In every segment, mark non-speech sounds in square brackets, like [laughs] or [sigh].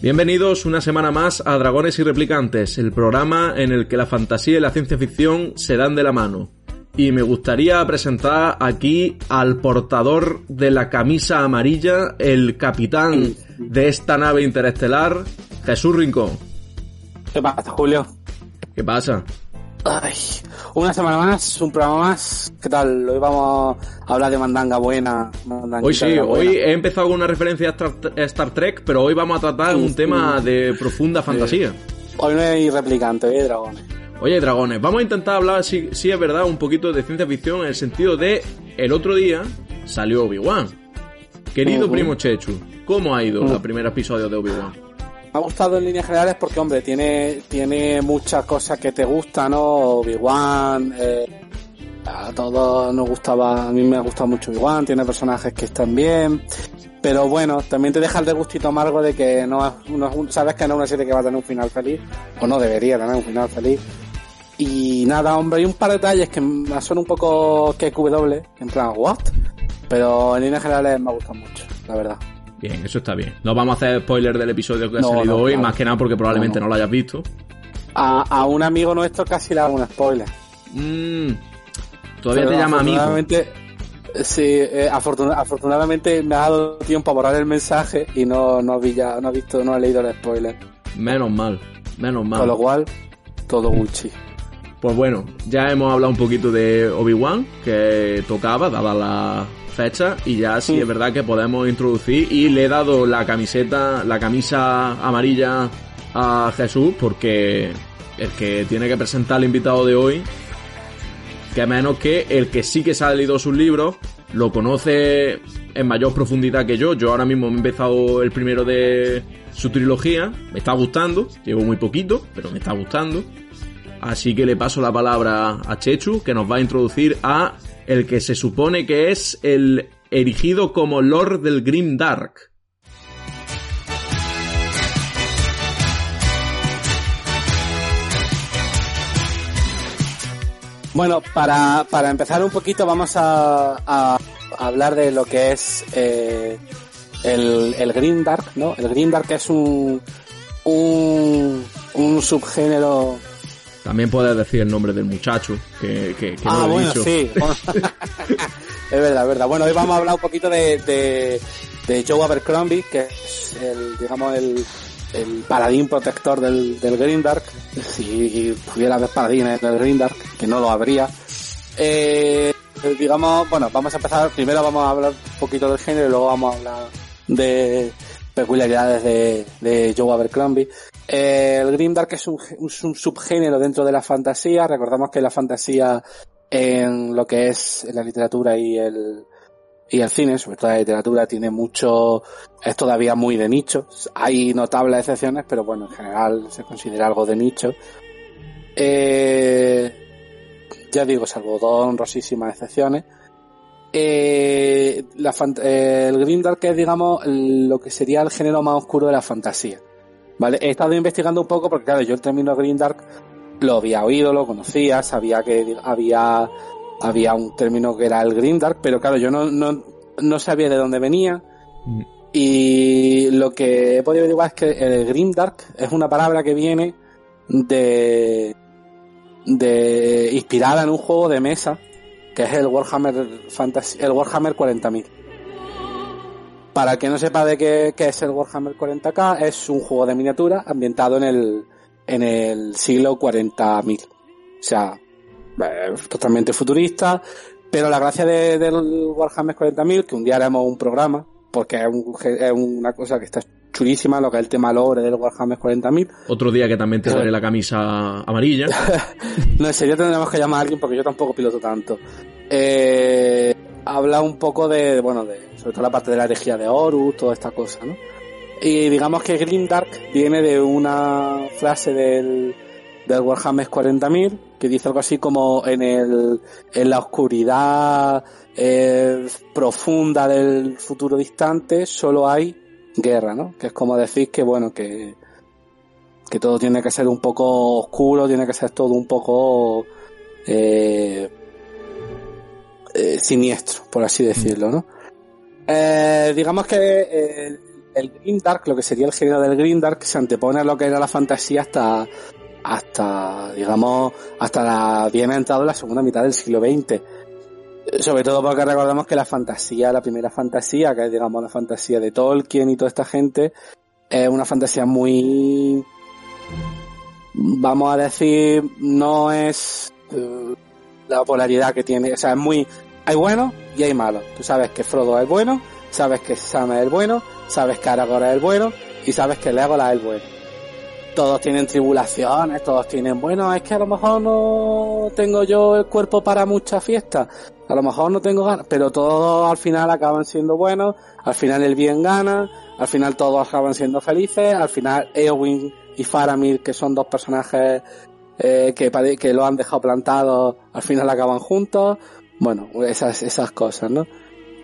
Bienvenidos una semana más a Dragones y Replicantes, el programa en el que la fantasía y la ciencia ficción se dan de la mano. Y me gustaría presentar aquí al portador de la camisa amarilla, el capitán de esta nave interestelar, Jesús Rincón. ¿Qué pasa, Julio? ¿Qué pasa? Ay, una semana más, un programa más. ¿Qué tal? Hoy vamos a hablar de mandanga buena. Hoy sí, hoy he empezado con una referencia a Star, Trek, pero hoy vamos a tratar un tema de profunda fantasía. Hoy no hay replicante, hoy hay dragones. Oye, dragones, vamos a intentar hablar, si, si es verdad, un poquito de ciencia ficción en el sentido de el otro día salió Obi-Wan. Querido primo Chechu, ¿cómo ha ido el primer episodio de Obi-Wan? Me ha gustado en líneas generales porque, hombre, tiene, tiene muchas cosas que te gustan, ¿no? Obi-Wan, eh, a todos nos gustaba, a mí me ha gustado mucho Obi-Wan, tiene personajes que están bien, pero bueno, también te deja el degustito amargo de que no, no sabes que no es una serie que va a tener un final feliz, o no debería tener un final feliz. Y nada, hombre, hay un par de detalles que son un poco QW, en plan, ¿what? Pero en líneas generales me gustan mucho, la verdad. Bien, eso está bien. No vamos a hacer spoiler del episodio que ha No, salido no, hoy, claro. más que nada porque probablemente No, lo hayas visto. A, a un amigo nuestro casi le hago un spoiler. Mm, todavía Pero te llama amigo. Sí, eh, afortuna- afortunadamente me ha dado tiempo a borrar el mensaje y no, no, vi ya, no he visto, no he leído el spoiler. Menos mal, menos mal. Con lo cual, todo Gucci. Pues bueno, ya hemos hablado un poquito de Obi-Wan, que tocaba, dada la fecha, y ya sí es verdad que podemos introducir, y le he dado la camiseta, la camisa amarilla a Jesús, porque el que tiene que presentar al invitado de hoy, que menos que el que sí que se ha leído sus libros, lo conoce en mayor profundidad que yo. Yo ahora mismo he empezado el primero de su trilogía, me está gustando, llevo muy poquito, pero me está gustando. Así que le paso la palabra a Chechu, que nos va a introducir a el que se supone que es el erigido como Lord del Grim Dark. Bueno, para, para empezar un poquito vamos a, a hablar de lo que es eh, el, el Green Dark, ¿no? El Green Dark es un, un, un subgénero También puedes decir el nombre del muchacho, que, que, que no ah, lo he bueno, dicho. sí. [laughs] es verdad, es verdad. Bueno, hoy vamos a hablar un poquito de, de, de Joe Abercrombie, que es el, digamos, el, el paladín protector del, del Green Dark. Si pudiera haber paladines del Green Dark, que no lo habría. Eh, digamos, bueno, vamos a empezar. Primero vamos a hablar un poquito del género y luego vamos a hablar de peculiaridades de, de Joe Abercrombie. Eh, el Grimdark es un, subgénero dentro de la fantasía. Recordamos que la fantasía en lo que es la literatura y el, y el cine, sobre todo la literatura, tiene mucho, es todavía muy de nicho. Hay notables excepciones, pero bueno, en general se considera algo de nicho. Eh, ya digo, salvo dos honrosísimas excepciones. Eh, la eh, el Grimdark es, digamos, lo que sería el género más oscuro de la fantasía. ¿Vale? He estado investigando un poco porque, claro, yo el término Grimdark lo había oído, lo conocía, sabía que había, había un término que era el Grimdark, pero claro, yo no, no, no sabía de dónde venía. Mm. Y lo que he podido averiguar es que el Grimdark es una palabra que viene de, de inspirada en un juego de mesa que es el Warhammer Fantasy, el Warhammer 40.000. Para el que no sepa de qué, qué es el Warhammer 40k, es un juego de miniatura ambientado en el, en el siglo 40.000. O sea, eh, totalmente futurista, pero la gracia de- del Warhammer 40.000, que un día haremos un programa, porque es, un- es una cosa que está chulísima, lo que es el tema lore del Warhammer 40.000. Otro día que también te daré la camisa amarilla. [laughs] No, en serio tendremos que llamar a alguien porque yo tampoco piloto tanto. Eh, habla un poco de, bueno, de, sobre todo la parte de la herejía de Horus, toda esta cosa, ¿no? Y digamos que Grimdark viene de una frase del, del Warhammer 40.000 que dice algo así como en el, en la oscuridad eh, profunda del futuro distante solo hay guerra, ¿no? Que es como decir que, bueno, que, que todo tiene que ser un poco oscuro, tiene que ser todo un poco eh, eh, siniestro, por así decirlo, ¿no? Eh, digamos que eh, el Green Dark, lo que sería el género del Green Dark, se antepone a lo que era la fantasía hasta, hasta, digamos, hasta la bien entrado en la segunda mitad del siglo XX. Eh, Sobre todo porque recordemos que la fantasía, la primera fantasía, que es digamos la fantasía de Tolkien y toda esta gente, es una fantasía muy, vamos a decir, no es eh, la polaridad que tiene, o sea, es muy, hay bueno y hay malo. Tú sabes que Frodo es bueno, sabes que Sam es el bueno, sabes que Aragorn es el bueno y sabes que Legolas es el bueno. Todos tienen tribulaciones, todos tienen, bueno, es que a lo mejor no tengo yo el cuerpo para muchas fiestas, a lo mejor no tengo ganas, pero todos al final acaban siendo buenos, al final el bien gana, al final todos acaban siendo felices, al final Eowyn y Faramir, que son dos personajes eh, que, que lo han dejado plantado, al final acaban juntos, bueno, esas, esas cosas, ¿no?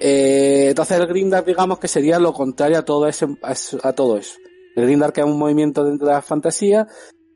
Eh, entonces el Grindark digamos que sería lo contrario a todo ese, a, todo eso. El Grindark es un movimiento dentro de la fantasía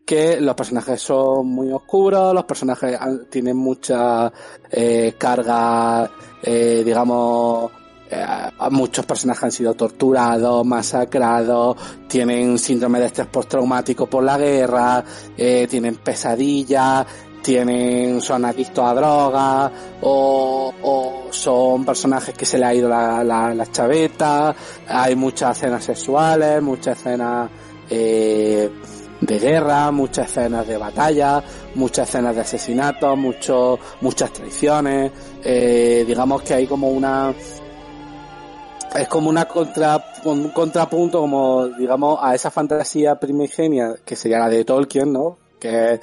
que los personajes son muy oscuros, los personajes tienen mucha eh, carga, eh, digamos, eh, muchos personajes han sido torturados, masacrados, tienen síndrome de estrés postraumático por la guerra, eh, tienen pesadillas, tienen, son adictos a drogas, o, o son personajes que se le ha ido la, la, la chaveta, hay muchas escenas sexuales, muchas escenas eh, de guerra, muchas escenas de batalla, muchas escenas de asesinatos, mucho, muchas traiciones, eh, digamos que hay como una es como una contra, un contrapunto como digamos a esa fantasía primigenia que sería la de Tolkien, ¿no? Que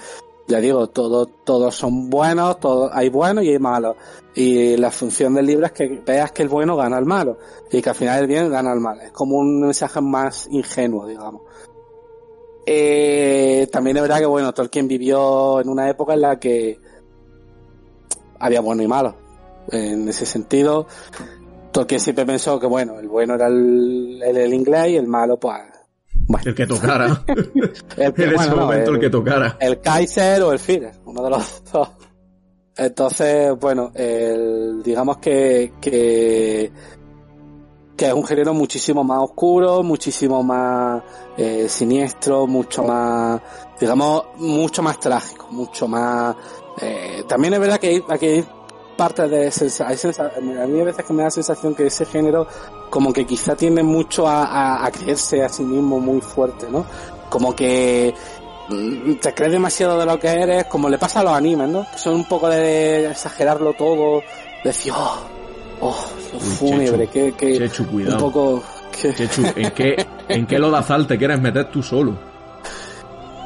ya digo, todos todos son buenos, todos hay buenos y hay malos. Y la función del libro es que veas que el bueno gana al malo y que al final el bien gana al mal. Es como un mensaje más ingenuo, digamos. Eh, también es verdad que bueno, Tolkien vivió en una época en la que había bueno y malo. En ese sentido, Tolkien siempre pensó que bueno, el bueno era el, el, el inglés y el malo pues bueno, El que tocara. [laughs] el que, en ese bueno, no, momento el, el- que tocara. el Kaiser o el Führer, uno de los [laughs] dos. Entonces, bueno, el, digamos que, que, que es un género muchísimo más oscuro, muchísimo más eh, siniestro, mucho más, digamos, mucho más trágico, mucho más... eh, también es verdad que hay, hay de hay sensa- a mí hay veces que me da la sensación que ese género como que quizá tiende mucho a, a, a creerse a sí mismo muy fuerte, ¿no? Como que mm, te crees demasiado de lo que eres, como le pasa a los animes, ¿no? Son un poco de exagerarlo todo, decir, oh, oh, lo fúnebre, que, que Chechu, un poco, que, Chechu, ¿en qué, ¿en qué lodazal te quieres meter tú solo?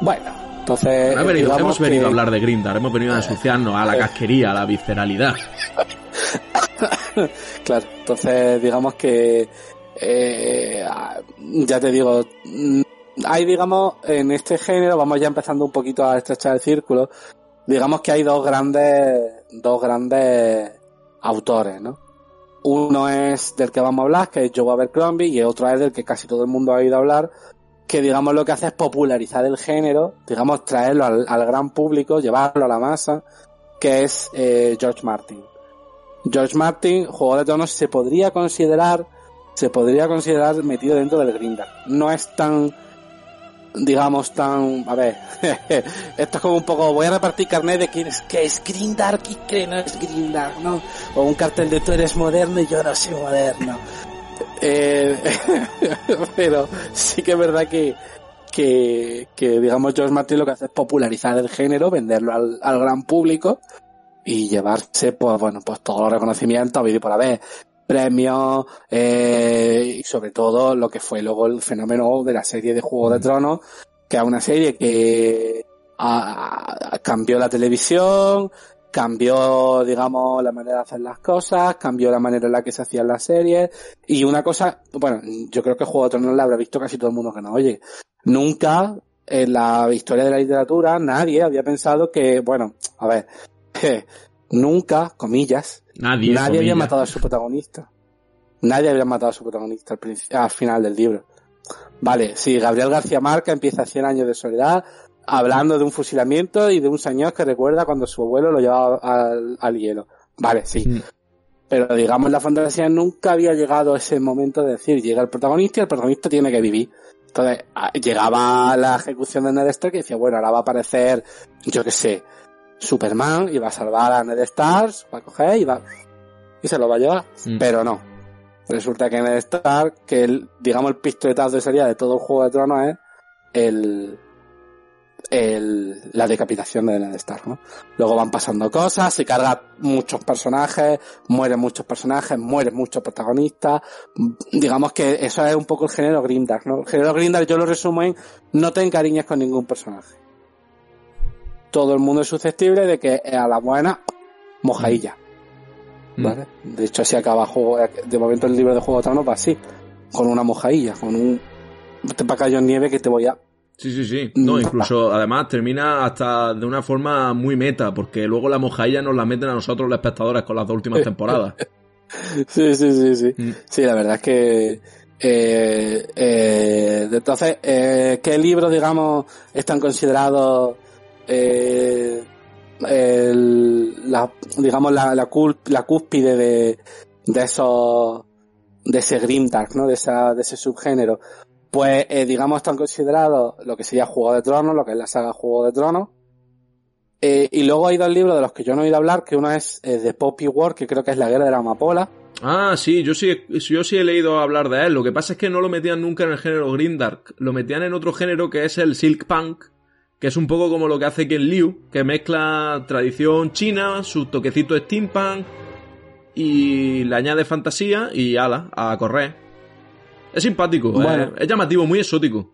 bueno, entonces, No venido- hemos venido a hablar de Grindar, hemos venido a [laughs] ensuciarnos a la casquería, a la visceralidad. [laughs] claro, entonces digamos que eh, ya te digo, hay digamos en este género, vamos ya empezando un poquito a estrechar el círculo, digamos que hay dos grandes, dos grandes autores, ¿no? Uno es del que vamos a hablar, que es Joe Abercrombie, y otro es del que casi todo el mundo ha oído hablar, que digamos lo que hace es popularizar el género, digamos traerlo al, gran público, llevarlo a la masa, que es eh, George Martin. George Martin, Juego de Tronos, se podría considerar, se podría considerar metido dentro del Grindr. No es tan, digamos, tan, a ver, [laughs] esto es como un poco, voy a repartir carnet de quién es, que es Grindr que no es Grindr, ¿no? O un cartel de tú eres moderno y yo no soy moderno. Eh, [laughs] pero sí que es verdad que, que, que, digamos, George Martin lo que hace es popularizar el género, venderlo al, al gran público y llevarse, pues bueno, pues todos los reconocimientos, y por haber. premios eh, y sobre todo lo que fue luego el fenómeno de la serie de Juego de. Tronos, que es una serie que ah, cambió la televisión, cambió, digamos, la manera de hacer las cosas, cambió la manera en la que se hacían las series y una cosa, bueno, yo creo que Juego de Tronos la habrá visto casi todo el mundo que nos oye. Nunca en la historia de la literatura nadie había pensado que, bueno, a ver, nunca, comillas, Nadie, nadie había matado a su protagonista. Nadie había matado a su protagonista al, al final del libro. Vale, sí, Gabriel García Marca empieza 100 años de soledad hablando de un fusilamiento y de un señor que recuerda cuando su abuelo lo llevaba al, al hielo. Vale, sí. Mm. Pero digamos, la fantasía nunca había llegado a ese momento de decir, llega el protagonista y el protagonista tiene que vivir. Entonces, llegaba la ejecución de Ned Stark y decía, bueno, ahora va a aparecer, yo qué sé, Superman y va a salvar a Ned Stark, va a coger y va, y se lo va a llevar. Mm. Pero no. Resulta que Ned Stark, que el, digamos el pistoletazo de salida de todo el Juego de Tronos es el, el, la decapitación de Ned Stark, ¿no? Luego van pasando cosas, se cargan muchos personajes, mueren muchos personajes, mueren muchos protagonistas. Digamos que eso es un poco el género Grimdark, ¿no? El género Grimdark yo lo resumo en no te encariñes con ningún personaje. Todo el mundo es susceptible de que a la buena mojadilla. Mm. ¿vale? De hecho, así acaba juego, de momento el libro de Juego de Tronos va así, con una mojadilla, con un te para en nieve que te voy a Sí, sí, sí. No, Mm. incluso, además, termina hasta de una forma muy meta, porque luego la mojadilla nos la meten a nosotros los espectadores con las dos últimas temporadas. [laughs] Sí, sí, sí, sí. Mm. Sí, la verdad es que eh, eh, entonces, eh, ¿qué libros, digamos, están considerados eh, el- la, digamos, la, la, cul- la cúspide de, de esos, de ese Grimdark, ¿no? De esa, de ese subgénero. Pues, eh, digamos, están considerados lo que sería Juego de Tronos, lo que es la saga Juego de Tronos. Eh, y luego hay dos libros de los que yo no he oído hablar, que uno es eh, de Poppy War, que creo que es la guerra de la amapola. Ah, sí, yo sí, yo sí he leído hablar de él. Lo que pasa es que no lo metían nunca en el género Grimdark. Lo metían en otro género que es el Silk Punk, que es un poco como lo que hace Ken Liu, que mezcla tradición china, su toquecito steampunk y le añade fantasía y ala, a correr. Es simpático, Bueno. eh, es llamativo, muy exótico.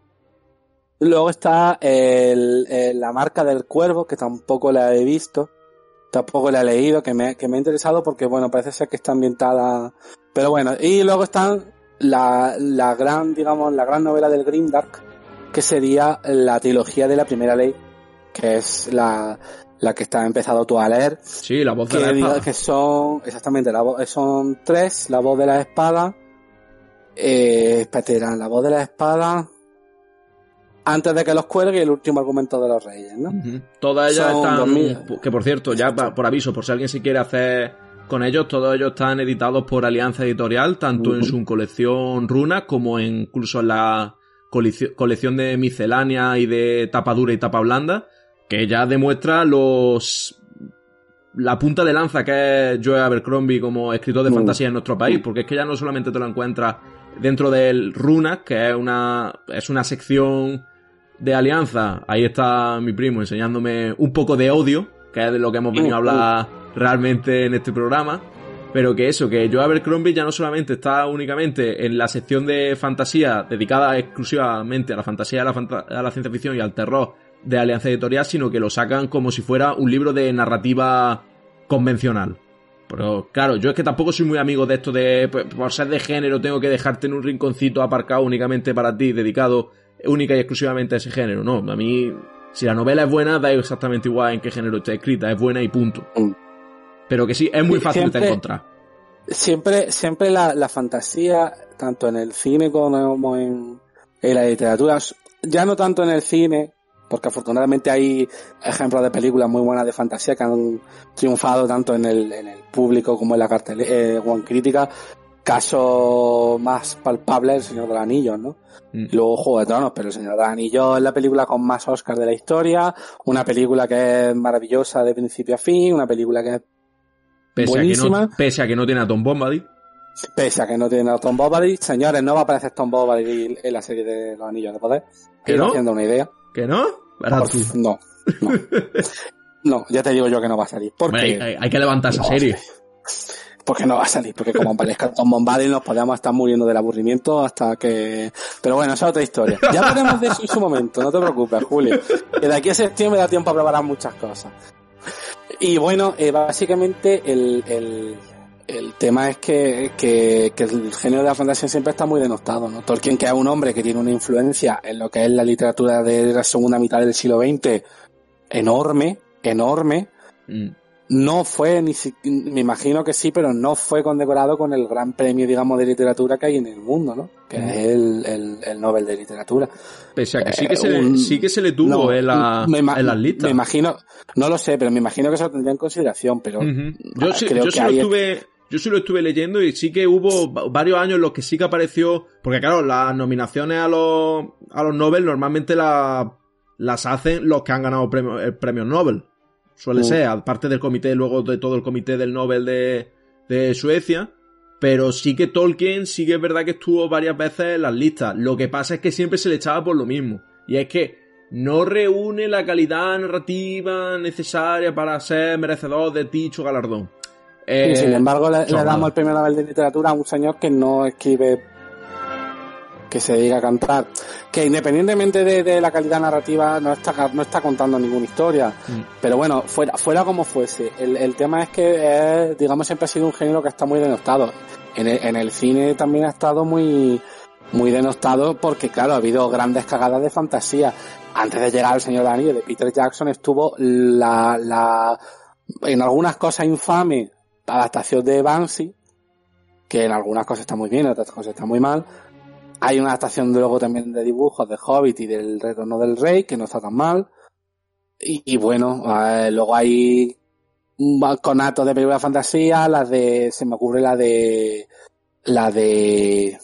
Luego está el, el- la marca del cuervo, que tampoco la he visto, tampoco la he leído, que me, que me ha interesado porque, bueno, parece ser que está ambientada. Pero bueno, y luego están la, la gran, digamos, la gran novela del Grimdark, que sería la trilogía de la primera ley, que es la, la que está empezado tú a leer, Sí, la voz de la espada. que son, exactamente, la voz, son tres, la voz de la espada, eh, espérate, la voz de la espada, antes de que los cuelgue el último argumento de los reyes, ¿no? Todas ellas Son están. 2000. Que por cierto, ya pa- por aviso, por si alguien se quiere hacer con ellos, todos ellos están editados por Alianza Editorial, tanto en su colección Runa como en- incluso en la colección colección de miscelánea y de tapa dura y tapa blanda, que ya demuestra los. La punta de lanza que es Joe Abercrombie como escritor de Mm. fantasía en nuestro país, porque es que ya no solamente te lo encuentras dentro del Runa, que es una, es una sección de alianza, ahí está mi primo enseñándome un poco de odio, que es de lo que hemos venido a hablar realmente en este programa. Pero que eso, que Joe Abercrombie ya no solamente está únicamente en la sección de fantasía dedicada exclusivamente a la fantasía, a la, fanta- a la ciencia ficción y al terror de Alianza Editorial, sino que lo sacan como si fuera un libro de narrativa convencional. Pero claro, yo es que tampoco soy muy amigo de esto de, pues, por ser de género, tengo que dejarte en un rinconcito aparcado únicamente para ti, dedicado única y exclusivamente a ese género. No, a mí, si la novela es buena, da exactamente igual en qué género esté escrita, es buena y punto. Mm. Pero que sí, es muy fácil de encontrar. Siempre, siempre la, la fantasía, tanto en el cine como en, en la literatura, ya no tanto en el cine, porque afortunadamente hay ejemplos de películas muy buenas de fantasía que han triunfado tanto en el, en el público como en la cartelera o en crítica. Caso más palpable, El Señor de los Anillos, ¿no? Mm. Luego Juego de Tronos, pero El Señor de los Anillos es la película con más Oscar de la historia, una película que es maravillosa de principio a fin, una película que es Pese a, que buenísima. no, pese a que no tiene a Tom Bombadil. Pese a que no tiene a Tom Bombadil, señores, no va a aparecer Tom Bombadil en la serie de los Anillos de Poder. ¿Que Ir no? haciendo una idea. ¿Que no? Tú. no, no. [laughs] No, ya te digo yo que no va a salir. Hombre, Porque hay, hay- hay que levantar esa No, serie. porque no va a salir, porque como aparezca Tom Bombadil nos podemos estar muriendo del aburrimiento hasta que... Pero bueno, esa es otra historia. Ya hablaremos de eso en su momento, no te preocupes, Julio. Que de aquí a septiembre da tiempo a preparar muchas cosas. Y bueno, eh, básicamente el, el, el tema es que, que, que, el género de la fantasía siempre está muy denostado, ¿no? Tolkien, que es un hombre que tiene una influencia en lo que es la literatura de la segunda mitad del siglo XX enorme, enorme, mm no fue, ni si, me imagino que sí, pero no fue condecorado con el gran premio, digamos, de literatura que hay en el mundo, ¿no? Que es el, el, el, Nobel de Literatura. Pese a que sí que, se, le, sí que se le tuvo en, la, en las listas. Me imagino, no lo sé, pero me imagino que se lo tendría en consideración, pero... Yo, sí, yo sí lo estuve... Yo sí lo estuve leyendo y sí que hubo varios años en los que sí que apareció, porque claro, las nominaciones a los, a los Nobel normalmente la, las hacen los que han ganado premios el premio Nobel. Suele ser, aparte del comité, luego de todo el comité del Nobel de, de Suecia. Pero sí que Tolkien sí que es verdad que estuvo varias veces en las listas. Lo que pasa es que siempre se le echaba por lo mismo. Y es que no reúne la calidad narrativa necesaria para ser merecedor de dicho galardón. Eh, sin embargo, le, le, damos el premio Nobel de Literatura a un señor que no escribe que se diga a cantar, que independientemente de, la calidad narrativa no está, no está contando ninguna historia, mm. pero bueno, fuera, fuera como fuese, el, el tema es que digamos siempre ha sido un género que está muy denostado. En el, en el cine también ha estado muy, muy denostado porque claro, ha habido grandes cagadas de fantasía. Antes de llegar al Señor de de Peter Jackson estuvo la, la, en algunas cosas infame adaptación de Banksy, que en algunas cosas está muy bien, en otras cosas está muy mal, hay una adaptación luego también de dibujos de Hobbit y del Retorno del Rey, que no está tan mal. Y, bueno, eh, luego hay un balconato de película de fantasía, la de, se me ocurre la de, la de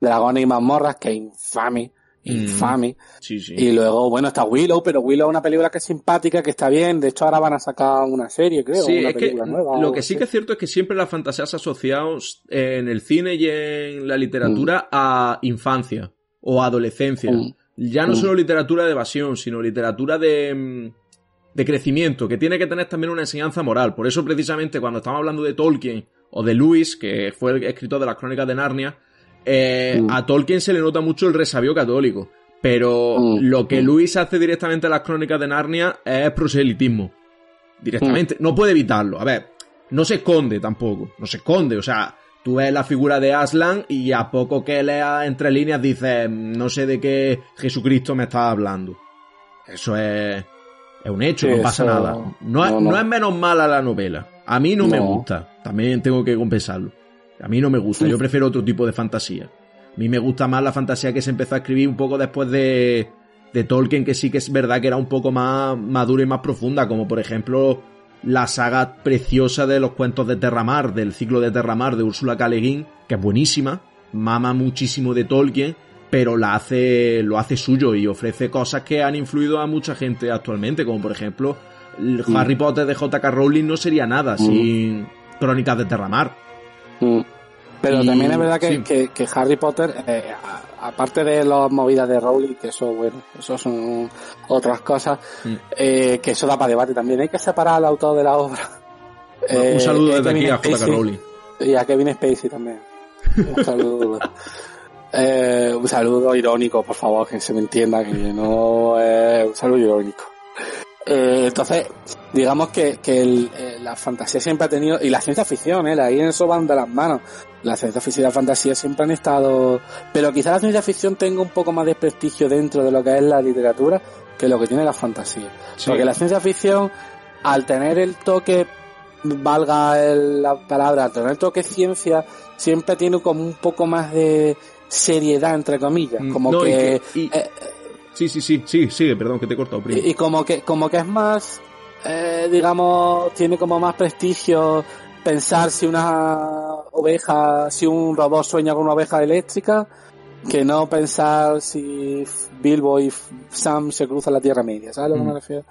Dragones y mazmorras, que es infame. Mm. infame. Y luego, bueno, está Willow, pero Willow es una película que es simpática, que está bien. De hecho, ahora van a sacar una serie, creo. Sí, una es que lo que sí que es cierto es que siempre la fantasía se ha asociado en el cine y en la literatura mm. a infancia o adolescencia. Mm. Ya no solo literatura de evasión, sino literatura de, de crecimiento, que tiene que tener también una enseñanza moral. Por eso, precisamente, cuando estamos hablando de Tolkien o de Lewis, que fue el escritor de las crónicas de Narnia, eh, mm. A Tolkien se le nota mucho el resabio católico. Pero mm. lo que mm. Luis hace directamente en las crónicas de Narnia es proselitismo. Directamente. No puede evitarlo. A ver, no se esconde tampoco. No se esconde. O sea, tú ves la figura de Aslan y a poco que lea entre líneas dices, no sé de qué Jesucristo me está hablando. Eso es, es un hecho, no pasa nada. No, no, es menos mala la novela. A mí no, me gusta. También tengo que compensarlo. A mí no me gusta, yo prefiero otro tipo de fantasía. A mí me gusta más la fantasía que se empezó a escribir un poco después de, de Tolkien, que sí que es verdad que era un poco más madura y más profunda, como por ejemplo la saga preciosa de los cuentos de Terramar, del ciclo de Terramar de Úrsula K. Le que es buenísima, mama muchísimo de Tolkien, pero la hace, lo hace suyo y ofrece cosas que han influido a mucha gente actualmente, como por ejemplo mm. Harry Potter de J.K. Rowling no sería nada sin Crónicas de Terramar. Mm. Pero también es verdad que, que, Harry Potter, eh, aparte de las movidas de Rowling, que eso, bueno, eso son otras cosas, mm. eh, que eso da para debate también. Hay que separar al autor de la obra. un saludo eh, desde aquí a J.K. Rowling. Y a Kevin Spacey también. Un [laughs] saludo. un saludo irónico, por favor, que se me entienda, que no es un saludo irónico. Eh, entonces, digamos que, que el, eh, la fantasía siempre ha tenido, y la ciencia ficción, ¿eh? ahí en eso van de las manos. La ciencia ficción y la fantasía siempre han estado, pero quizá la ciencia ficción tenga un poco más de prestigio dentro de lo que es la literatura que lo que tiene la fantasía. Porque la ciencia ficción, al tener el toque, valga la palabra, al tener el toque ciencia, siempre tiene como un poco más de seriedad, entre comillas. Mm, como que, eh, Sí, sí, sí, sí, sigue, perdón que te he cortado. Y, y, como que, como que es más, eh, digamos, tiene como más prestigio pensar si una oveja, si un robot sueña con una oveja eléctrica, que no pensar si Bilbo y Sam se cruzan la Tierra Media, ¿sabes a lo que me mm. refiero?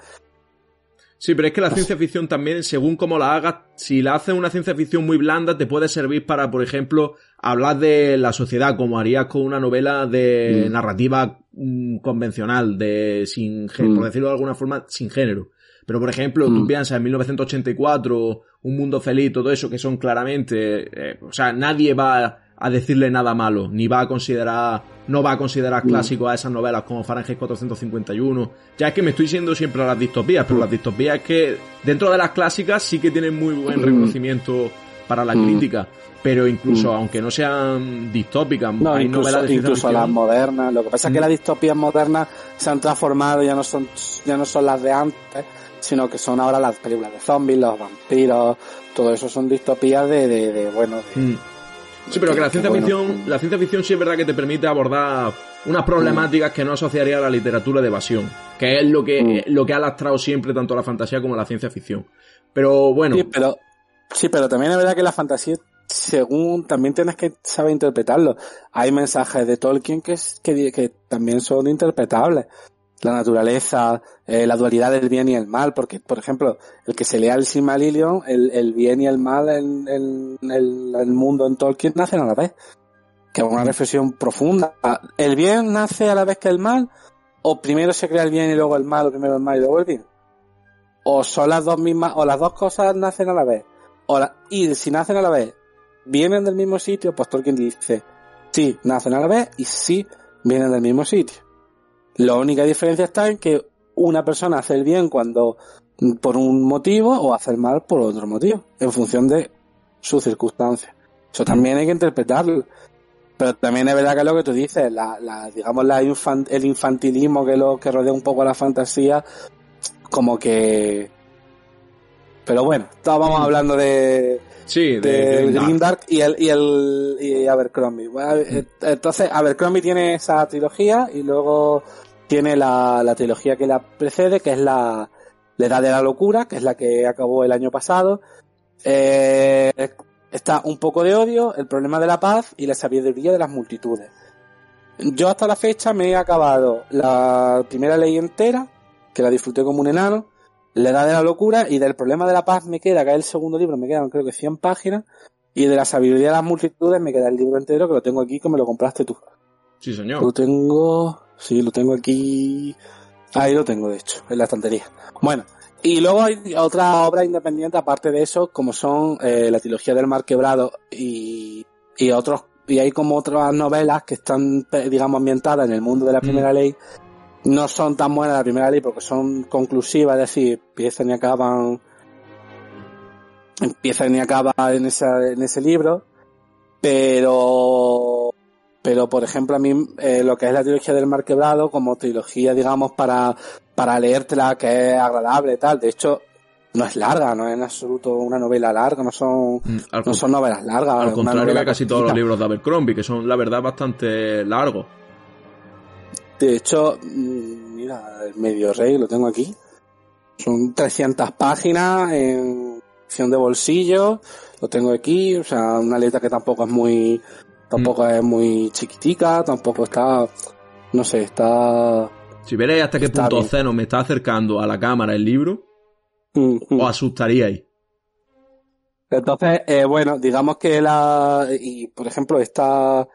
Sí, pero es que la ciencia ficción también, según cómo la hagas, si la haces una ciencia ficción muy blanda, te puede servir para, por ejemplo, hablar de la sociedad, como harías con una novela de mm. narrativa mm, convencional, de sin por mm. decirlo de alguna forma, sin género. Pero, por ejemplo, tú piensas en 1984, Un Mundo Feliz, todo eso, que son claramente... eh, o sea, nadie va a decirle nada malo, ni va a considerar... No va a considerar Mm. clásicos a esas novelas como Fahrenheit 451. Ya es que me estoy yendo siempre a las distopías, pero las distopías es que dentro de las clásicas sí que tienen muy buen Mm. reconocimiento para la Mm. crítica. Pero incluso, Mm. aunque no sean distópicas, No, hay incluso, novelas de incluso las modernas. Lo que pasa es que Mm. las distopías modernas se han transformado, ya no son, ya no son las de antes, sino que son ahora las películas de zombies, los vampiros, todo eso son distopías de, de, de, bueno, de- Mm. Sí, pero que la ciencia bueno. ficción, la ciencia ficción sí es verdad que te permite abordar unas problemáticas que no asociaría a la literatura de evasión, que es lo que, Mm. lo que ha lastrado siempre tanto la fantasía como la ciencia ficción. Pero bueno, Sí, pero, sí, pero también es verdad que la fantasía, según, también tienes que saber interpretarlo. Hay mensajes de Tolkien que, que, que también son interpretables. La naturaleza, eh, la dualidad del bien y el mal, porque, por ejemplo, el que se lea el Silmarillion, el, el bien y el mal en, el, el mundo en Tolkien nacen a la vez. Que es una reflexión profunda. ¿El bien nace a la vez que el mal? ¿O primero se crea el bien y luego el mal, o primero el mal y luego el bien? o son las dos mismas, o las dos cosas nacen a la vez. O la- y si nacen a la vez, vienen del mismo sitio, pues Tolkien dice, sí, nacen a la vez y sí, vienen del mismo sitio. La única diferencia está en que una persona hace el bien cuando por un motivo o hace el mal por otro motivo, en función de sus circunstancias. Eso también hay que interpretarlo. Pero también es verdad que es lo que tú dices, la, la, digamos la infan- el infantilismo que lo que rodea un poco a la fantasía, como que pero bueno, estábamos Mm. hablando de, sí, de, de Grimdark. Grimdark y el y el y Abercrombie. Bueno, eh, entonces Abercrombie tiene esa trilogía y luego tiene la, la trilogía que la precede, que es la, la Edad de la Locura, que es la que acabó el año pasado. Eh, está un poco de odio, el problema de la paz y la sabiduría de las multitudes. Yo hasta la fecha me he acabado la primera ley entera, que la disfruté como un enano, la edad de la locura y del problema de la paz me queda, que es el segundo libro, me quedan creo que 100 páginas, y de la sabiduría de las multitudes me queda el libro entero que lo tengo aquí, que me lo compraste tú. Sí, señor. Lo tengo, sí, lo tengo aquí, ahí lo tengo de hecho, en la estantería. Bueno, y luego hay otra obra independiente aparte de eso, como son eh, la trilogía del Mar Quebrado y, y otros, y hay como otras novelas que están, eh, digamos, ambientadas en el mundo de la Mm. primera ley. No son tan buenas la primera ley porque son conclusivas, es decir, empiezan y acaban, empiezan y acaban en esa, en ese libro, pero, pero por ejemplo a mí eh, lo que es la trilogía del Mar Quebrado como trilogía digamos para para leértela que es agradable y tal de hecho no es larga no es en absoluto una novela larga no son Mm, Al, no son novelas largas al contrario que casi todos los libros de Abercrombie, que son, la verdad, bastante largos. de hecho mm, mira el medio rey lo tengo aquí son 300 páginas en edición de bolsillo lo tengo aquí o sea una letra que tampoco es muy tampoco es muy chiquitica tampoco está no sé está Si veréis hasta qué punto. Oceno me está acercando a la cámara el libro, Mm, mm. os asustaríais. Entonces, eh, bueno, digamos que la, y por ejemplo, esta,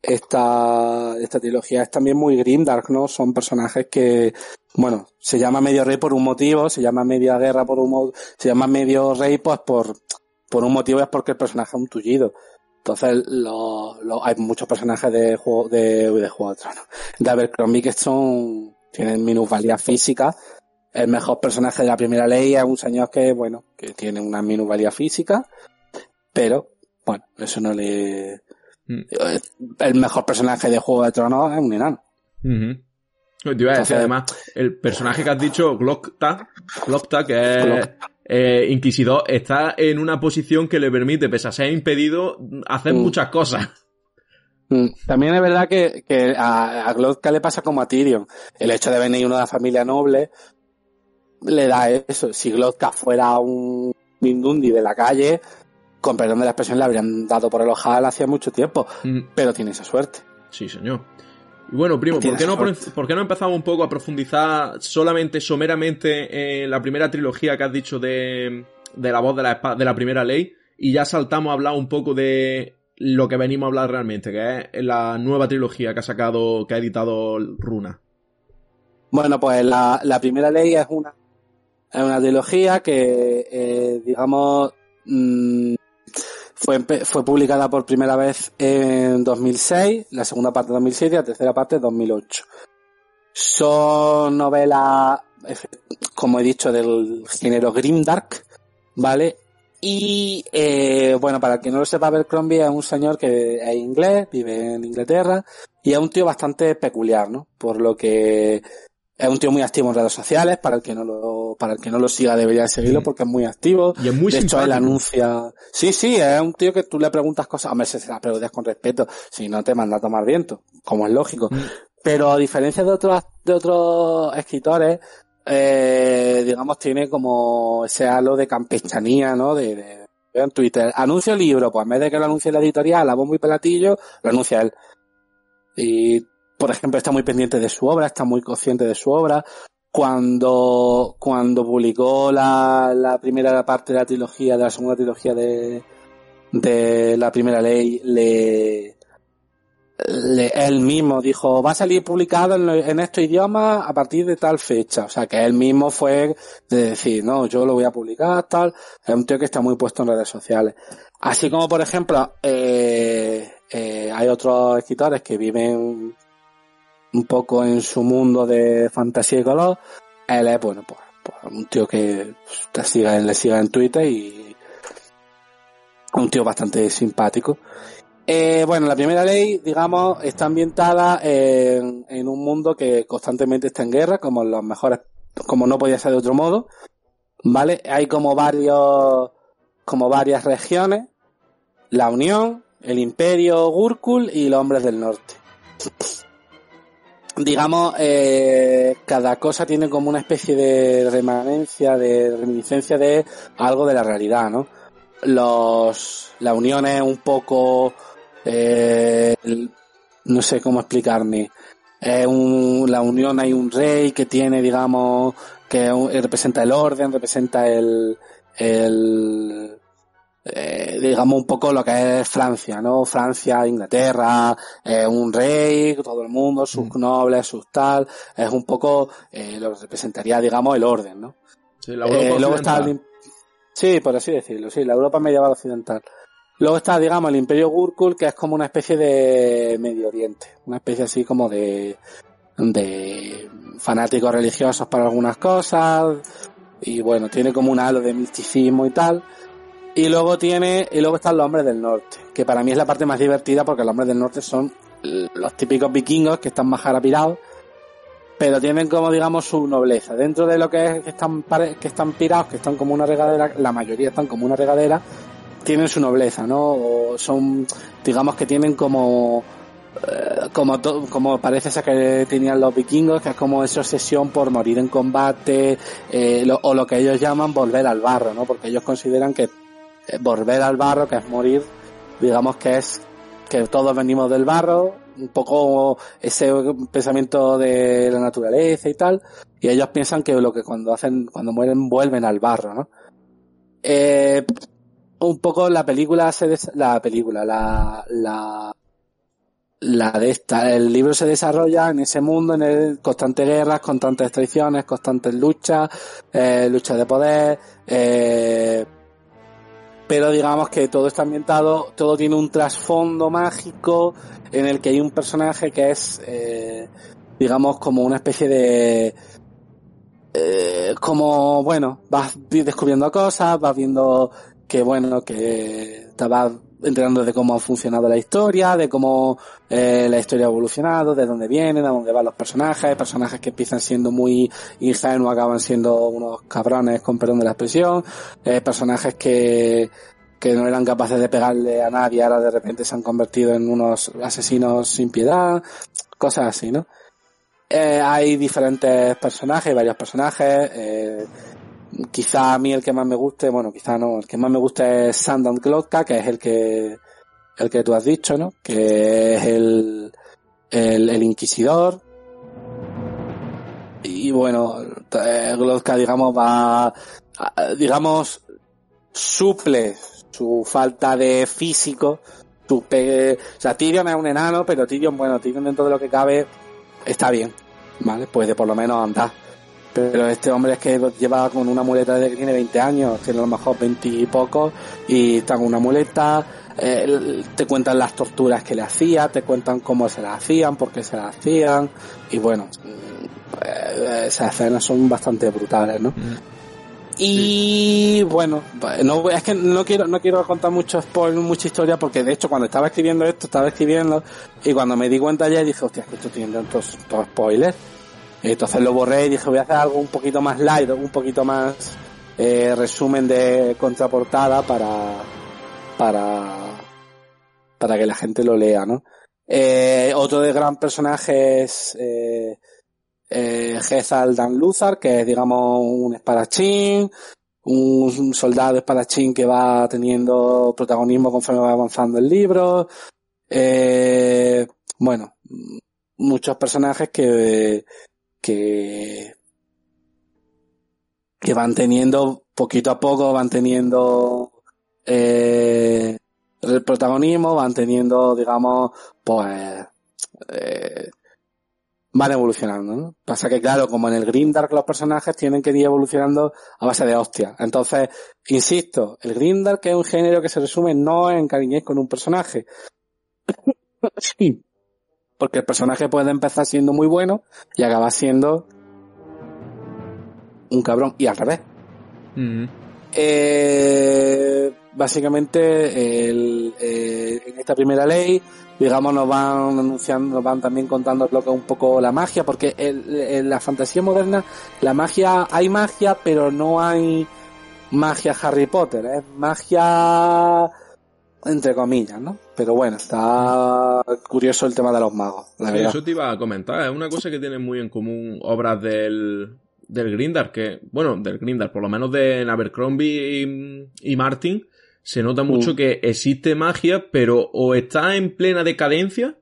esta, esta trilogía es también muy grimdark, ¿no? Son personajes que, bueno, se llama medio rey por un motivo, se llama media guerra por un motivo, se llama medio rey pues por, por un motivo es porque el personaje es un tullido. Entonces, lo, lo- hay muchos personajes de juego, de, de juego de Tronos, de Abercrombie que son, tienen minusvalías físicas. El mejor personaje de la primera ley es un señor que, bueno, que tiene una minusvalía física, pero, bueno, eso no le... Mm. El mejor personaje de Juego de Tronos es un enano. Ujú. Te iba a decir, Entonces- además, el personaje que has dicho, Glockta, Glockta, que es Glockta. Eh, inquisidor, está en una posición que le permite, pese a ser impedido, hacer Mm. muchas cosas. Mm, También es verdad que, que a, a Glotka le pasa como a Tyrion. El hecho de venir de una familia noble le da eso. Si Glotka fuera un Mindundi de la calle, con perdón de la expresión, le habrían dado por el ojal hacía mucho tiempo. Mm, Pero tiene esa suerte. Sí, señor. Y bueno, primo, ¿por qué, no, suerte. por qué no empezamos un poco a profundizar solamente, someramente, en la primera trilogía que has dicho de, de la voz de la, de la primera ley? Y ya saltamos a hablar un poco de lo que venimos a hablar realmente, que es la nueva trilogía que ha sacado, que ha editado Runa. Bueno, pues la, la primera ley es una Es una trilogía que, eh, digamos, mm, fue, fue publicada por primera vez en 2006, la segunda parte en 2007 y la tercera parte en 2008. Son novelas, como he dicho, del género grimdark, ¿vale? Y eh, bueno, para el que no lo sepa, Abercrombie es un señor que es inglés, vive en Inglaterra y es un tío bastante peculiar, ¿no? Por lo que es un tío muy activo en redes sociales, para el que no lo, para el que no lo siga debería seguirlo porque es muy activo. Y es muy de hecho, él anuncia. Sí, sí, es un tío que tú le preguntas cosas, hombre, se se las preguntas con respeto, si no te manda a tomar viento, como es lógico. Mm. Pero a diferencia de otros, de otros escritores, eh, digamos, tiene como ese halo de campechanía, ¿no? De, de- en Twitter, anuncio libro, pues en vez de que lo anuncie la editorial, a bombo y platillo, lo anuncia él. Y, por ejemplo, está muy pendiente de su obra, está muy consciente de su obra. Cuando, cuando publicó la, la primera parte de la trilogía, de la segunda trilogía de, de la primera ley, le, le- él mismo dijo, va a salir publicado en, en estos idiomas a partir de tal fecha. O sea, que él mismo fue de decir, no, yo lo voy a publicar, tal. Es un tío que está muy puesto en redes sociales. Así como, por ejemplo, eh, eh, hay otros escritores que viven un poco en su mundo de fantasía y color. Él es, bueno, pues, pues, un tío que te siga, le siga en Twitter y un tío bastante simpático. Eh, bueno, la primera ley, digamos, está ambientada en, en un mundo que constantemente está en guerra, como los mejores, como no podía ser de otro modo, ¿vale? Hay como varios, como varias regiones, la Unión, el Imperio Gurkul y los Hombres del Norte. Digamos, eh, cada cosa tiene como una especie de remanencia, de reminiscencia de algo de la realidad, ¿no? Los, la Unión es un poco, eh, no sé cómo explicarme. Es un, la Unión hay un rey que tiene, digamos, que representa el orden, representa el, el, eh, digamos un poco lo que es Francia, ¿no? Francia, Inglaterra, eh, un rey, todo el mundo, sus Mm. nobles, sus tal, es un poco eh, lo que representaría, digamos, el orden, ¿no? Sí, la Europa Eh, luego está el, sí, por así decirlo, sí, la Europa medieval occidental. Luego está, digamos, el Imperio Gurkul, que es como una especie de Medio Oriente, una especie así como de, de fanáticos religiosos para algunas cosas, y bueno, tiene como un halo de misticismo y tal. Y luego tiene, y luego están los hombres del norte, que para mí es la parte más divertida porque los hombres del norte son los típicos vikingos que están más jarapirados, pero tienen como digamos su nobleza. Dentro de lo que es que están que están pirados, que están como una regadera, la mayoría están como una regadera, tienen su nobleza, ¿no? O son, digamos que tienen como eh, como to- como parece ser que tenían los vikingos, que es como esa obsesión por morir en combate, eh, lo- o lo que ellos llaman volver al barro, ¿no? Porque ellos consideran que volver al barro, que es morir, digamos que es que todos venimos del barro, un poco ese pensamiento de la naturaleza y tal, y ellos piensan que lo que cuando hacen, cuando mueren vuelven al barro, ¿no? Eh, un poco la película se des- la película, la, la, la de esta, el libro se desarrolla en ese mundo, en el constantes guerras, constantes traiciones, constantes luchas, eh, luchas de poder, eh, pero digamos que todo está ambientado, todo tiene un trasfondo mágico en el que hay un personaje que es, eh, digamos, como una especie de, eh, como, bueno, vas descubriendo cosas, vas viendo que, bueno, que te vas enterando de cómo ha funcionado la historia, de cómo eh, la historia ha evolucionado, de dónde vienen, a dónde van los personajes, personajes que empiezan siendo muy ingenuos, acaban siendo unos cabrones, con perdón de la expresión, eh, personajes que, que no eran capaces de pegarle a nadie, ahora de repente se han convertido en unos asesinos sin piedad, cosas así, ¿no? Eh, hay diferentes personajes, varios personajes, eh, quizá a mí el que más me guste, bueno, quizá no, el que más me gusta es Sandan Klodka, que es el que, el que tú has dicho, ¿no? Que es el, el, inquisidor. Y bueno, eh, Klodka, digamos, va, digamos, suple su falta de físico, su pe- o sea, Tyrion es un enano, pero Tyrion, bueno, Tyrion dentro de lo que cabe está bien, ¿vale? Puede por lo menos andar. Pero este hombre es que lleva con una muleta desde que tiene 20 años, tiene a lo mejor 20 y pocos, y está con una muleta, eh, te cuentan las torturas que le hacía, te cuentan cómo se las hacían, por qué se las hacían, y bueno, eh, esas escenas son bastante brutales, ¿no? Mm. Y bueno, no, es que no quiero, no quiero contar mucho spoiler, mucha historia, porque de hecho cuando estaba escribiendo esto, estaba escribiendo, y cuando me di cuenta ya dije, hostia, es que esto tiene tantos spoilers. Entonces lo borré y dije, voy a hacer algo un poquito más light, un poquito más eh, resumen de contraportada para, para, para que la gente lo lea, ¿no? Eh, otro de gran personaje es eh, eh, Dan Luzar, que es, digamos, un espadachín, un soldado espadachín que va teniendo protagonismo conforme va avanzando el libro. Eh, bueno, muchos personajes que, que, que van teniendo, poquito a poco, van teniendo eh, el protagonismo, van teniendo, digamos, pues, eh, van evolucionando, ¿no? Pasa que, claro, como en el Green Dark los personajes tienen que ir evolucionando a base de hostia. Entonces, insisto, el Green Dark es un género que se resume no en cariñez con un personaje. sí. [laughs] Porque el personaje puede empezar siendo muy bueno y acabar siendo un cabrón. Y al revés. Eh, básicamente, el, eh, en esta primera ley, digamos, nos van anunciando, nos van también contando lo que es un poco la magia, porque el- en la fantasía moderna, la magia, hay magia, pero no hay magia Harry Potter, es magia entre comillas, ¿no? Pero bueno, está curioso el tema de los magos, la Sí, verdad. eso te iba a comentar. Es una cosa que tienen muy en común obras del, del Grindar, que, bueno, del Grindar, por lo menos de Abercrombie y, y Martin, se nota mucho Mm. que existe magia, pero o está en plena decadencia,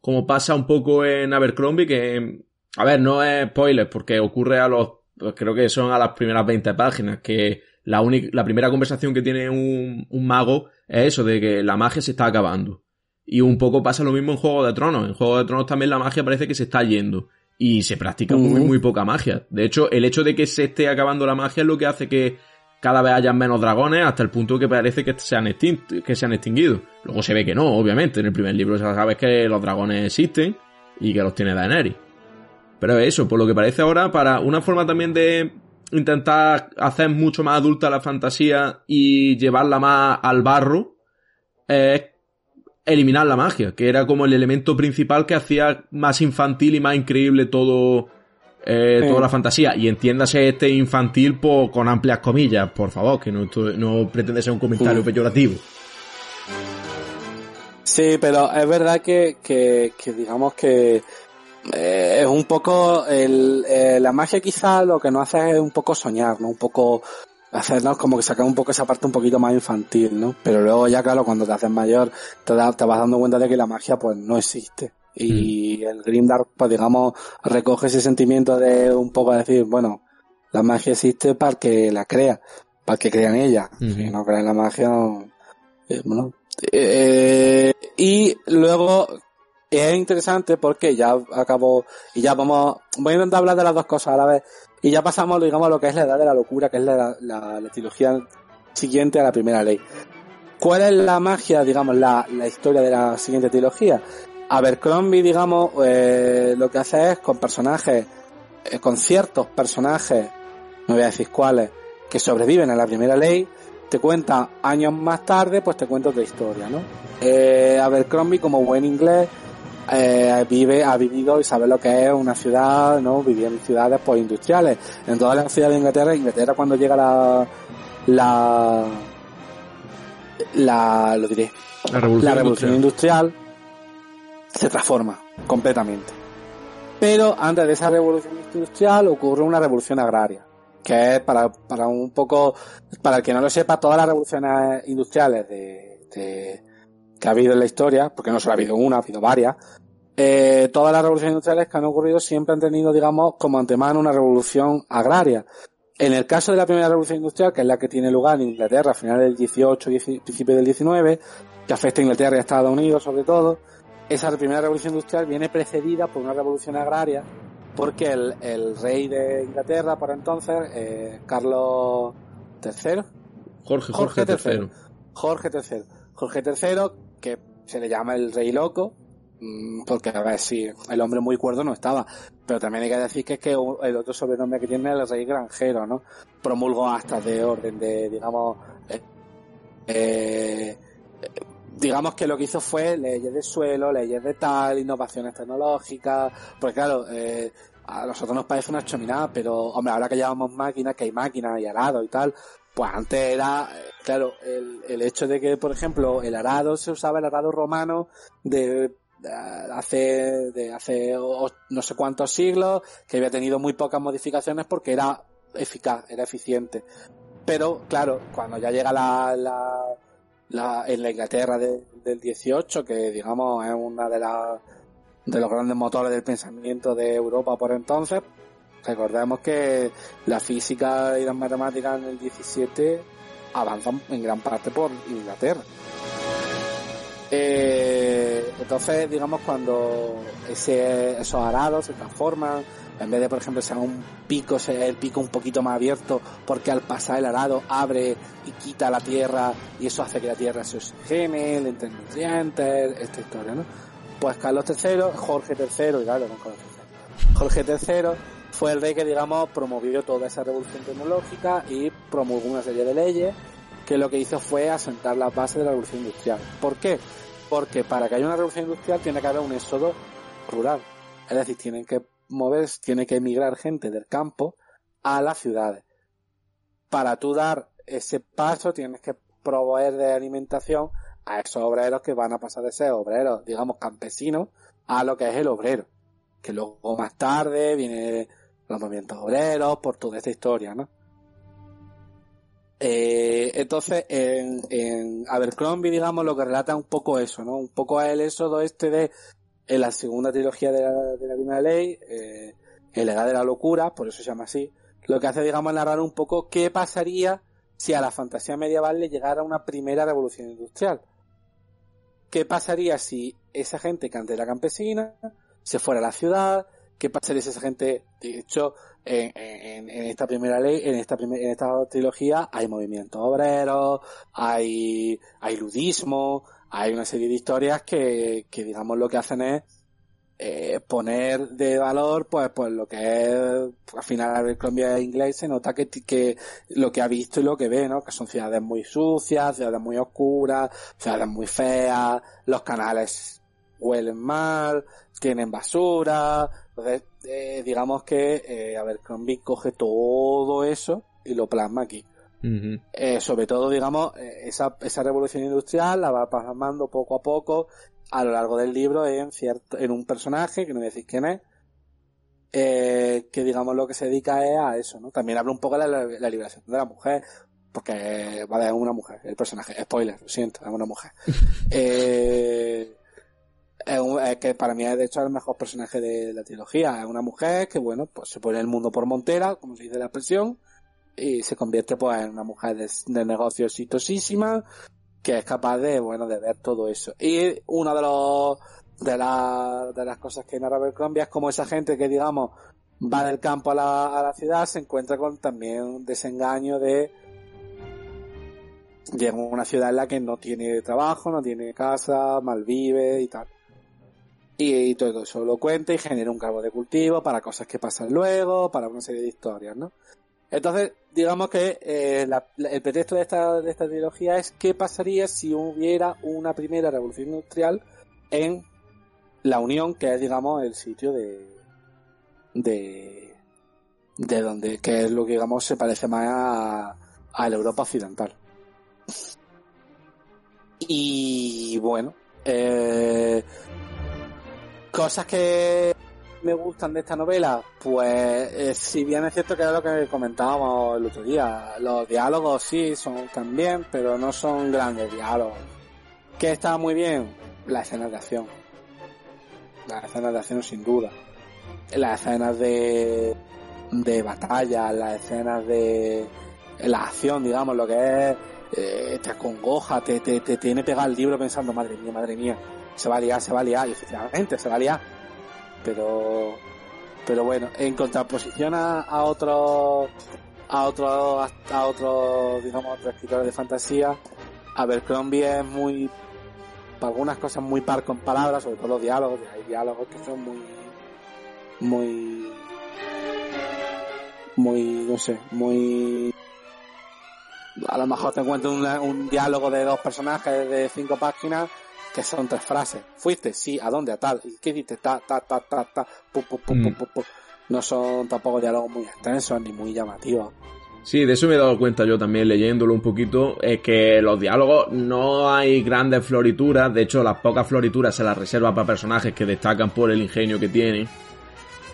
como pasa un poco en Abercrombie, que, a ver, no es spoiler, porque ocurre a los, pues creo que son a las primeras 20 páginas, que la, única, la primera conversación que tiene un, un mago es eso, de que la magia se está acabando. Y un poco pasa lo mismo en Juego de Tronos. En Juego de Tronos también la magia parece que se está yendo. Y se practica muy, muy poca magia. De hecho, el hecho de que se esté acabando la magia es lo que hace que cada vez hayan menos dragones hasta el punto que parece que se han, que se han extinguido. Luego se ve que no, obviamente. En el primer libro ya sabes que los dragones existen y que los tiene Daenerys. Pero eso, por lo que parece ahora, para una forma también de intentar hacer mucho más adulta la fantasía y llevarla más al barro, es eliminar la magia, que era como el elemento principal que hacía más infantil y más increíble todo, eh, Sí. toda la fantasía. Y entiéndase este infantil por, con amplias comillas, por favor, que no, no pretende ser un comentario peyorativo. Sí, pero es verdad que, que, que digamos que eh, es un poco el, eh, la magia quizá lo que nos hace es un poco soñar, ¿no? Un poco hacernos como que sacar un poco esa parte un poquito más infantil, ¿no? Pero luego ya claro, cuando te haces mayor te, da- te vas dando cuenta de que la magia pues no existe. Y el Grimdark pues digamos recoge ese sentimiento de un poco decir, bueno, la magia existe para que la crea, para que crea en ella. Si no cree en la magia, eh, bueno, eh, y luego es interesante porque ya acabo y ya vamos voy a intentar hablar de las dos cosas a la vez y ya pasamos digamos a lo que es la edad de la locura que es la, la, la trilogía siguiente a la primera ley ¿cuál es la magia digamos la, la historia de la siguiente trilogía? Abercrombie digamos eh, lo que hace es con personajes eh, con ciertos personajes no voy a decir cuáles que sobreviven a la primera ley te cuenta años más tarde, pues te cuenta otra historia, ¿no? Eh, Abercrombie, como buen inglés, eh, vive, ha vivido y sabe lo que es una ciudad, ¿no? Vivir en ciudades pues industriales. En todas las ciudades de Inglaterra, Inglaterra cuando llega la, la, la, lo diré, La revolución, la revolución industrial. industrial se transforma completamente. Pero antes de esa revolución industrial ocurre una revolución agraria, que es para, para un poco, para el que no lo sepa, todas las revoluciones industriales de, de- que ha habido en la historia, porque no solo ha habido una, ha habido varias, eh, todas las revoluciones industriales que han ocurrido siempre han tenido, digamos, como antemano una revolución agraria. En el caso de la primera revolución industrial, que es la que tiene lugar en Inglaterra a finales del 18 y principios del 19, que afecta a Inglaterra y a Estados Unidos sobre todo, esa primera revolución industrial viene precedida por una revolución agraria porque el, el rey de Inglaterra por entonces, eh, Carlos III, Jorge, Jorge, III. Jorge III. Jorge III, que se le llama el rey loco, mm, porque a ver si el hombre muy cuerdo no estaba, pero también hay que decir que es que el otro sobrenombre que tiene es el rey granjero, ¿no? Promulgó hasta de orden de, digamos, eh, eh, digamos que lo que hizo fue leyes de suelo, leyes de tal, innovaciones tecnológicas, porque claro, eh, a nosotros nos parece una chominada, pero hombre, ahora que llevamos máquinas, que hay máquinas y arado y tal, pues antes era, claro, el, hecho de que, por ejemplo, el arado se usaba el arado romano de hace de hace no sé cuántos siglos que había tenido muy pocas modificaciones porque era eficaz era eficiente. Pero claro cuando ya llega la, la, en la Inglaterra de, del 18 que digamos es una de las de los grandes motores del pensamiento de Europa por entonces recordemos que la física y las matemáticas en el 17 avanzan en gran parte por Inglaterra eh, entonces, digamos, cuando ese, esos arados se transforman, en vez de, por ejemplo, sea un pico, sea el pico un poquito más abierto, porque al pasar el arado abre y quita la tierra y eso hace que la tierra se oxigene, le entre esta historia, ¿no? Pues Carlos III, Jorge III, y claro, con Carlos III. Jorge III fue el rey que, digamos, promovió toda esa revolución tecnológica y promulgó una serie de leyes que lo que hizo fue asentar la base de la revolución industrial. ¿Por qué? Porque para que haya una revolución industrial tiene que haber un éxodo rural. Es decir, tienen que mover, tiene que emigrar gente del campo a las ciudades. Para tú dar ese paso tienes que proveer de alimentación a esos obreros que van a pasar de ser obreros, digamos, campesinos, a lo que es el obrero. Que luego más tarde viene los movimientos obreros, por toda esta historia, ¿no? Eh, entonces, en, en Abercrombie, digamos, lo que relata un poco eso, ¿no? Un poco el éxodo este de, en la segunda trilogía de la, de la Divina Ley, eh, en la Edad de la Locura, por eso se llama así, lo que hace, digamos, narrar un poco qué pasaría si a la fantasía medieval le llegara una primera revolución industrial. ¿Qué pasaría si esa gente que antes era campesina se fuera a la ciudad? ¿Qué pasaría si esa gente, de hecho, en, esta primera ley, en esta primer, en esta trilogía, hay movimientos obreros, hay, hay ludismo, hay una serie de historias que, que digamos lo que hacen es eh, poner de valor pues pues lo que es al final Colombia inglés se nota que, que lo que ha visto y lo que ve no que son ciudades muy sucias ciudades muy oscuras ciudades muy feas los canales huelen mal tienen basura entonces, eh, digamos que, eh, a ver, Crombie coge todo eso y lo plasma aquí. eh, sobre todo, digamos, eh, esa, esa revolución industrial la va plasmando poco a poco a lo largo del libro en cierto, en un personaje, que no voy a decir quién es, eh, que digamos lo que se dedica es a eso, ¿no? También habla un poco de la, la liberación de la mujer, porque, vale, es una mujer, el personaje, spoiler, lo siento, es una mujer. [laughs] eh, es, que para mí es de hecho el mejor personaje de la trilogía. Es una mujer que, bueno, pues se pone el mundo por montera, como dice la expresión, y se convierte pues en una mujer de, de negocio exitosísima, que es capaz de, bueno, de ver todo eso. Y uno de los, de, la, de las cosas que narra Abercrombie es como esa gente que, digamos, va del campo a la, a la ciudad, se encuentra con también un desengaño de, llega a una ciudad en la que no tiene trabajo, no tiene casa, malvive y tal. Y, todo eso lo cuenta y genera un cargo de cultivo para cosas que pasan luego, para una serie de historias, ¿no? Entonces, digamos que eh, el pretexto de esta, de esta trilogía es qué pasaría si hubiera una primera revolución industrial en la Unión, que es, digamos, el sitio de, de, de donde, que es lo que, digamos, se parece más a, a la Europa occidental. Y bueno, eh, cosas que me gustan de esta novela, pues eh, si bien es cierto que era lo que comentábamos el otro día, los diálogos sí son también, pero no son grandes diálogos. ¿Qué está muy bien? Las escenas de acción. Las escenas de acción sin duda. Las escenas de, de batalla, las escenas de la acción, digamos, lo que es, eh, te acongoja, te, te, te tiene pegado el libro pensando, madre mía, madre mía, se va a liar, se va a liar, y efectivamente se va a liar. Pero Pero bueno, en contraposición a, a otros a otros a otros digamos otros escritores de fantasía, Abercrombie es muy algunas cosas muy par con palabras, sobre todo los diálogos, hay diálogos que son muy muy muy no sé, muy a lo mejor te encuentro un diálogo de dos personajes de cinco páginas que son tres frases. ¿Fuiste? Sí, ¿a dónde? A tal. ¿Y qué dices? Ta, ta, ta, ta, ta, pu, pu, pu, pu, No son tampoco diálogos muy extensos ni muy llamativos. Sí, de eso me he dado cuenta yo también leyéndolo un poquito, es que los diálogos no hay grandes florituras, de hecho las pocas florituras se las reserva para personajes que destacan por el ingenio que tienen,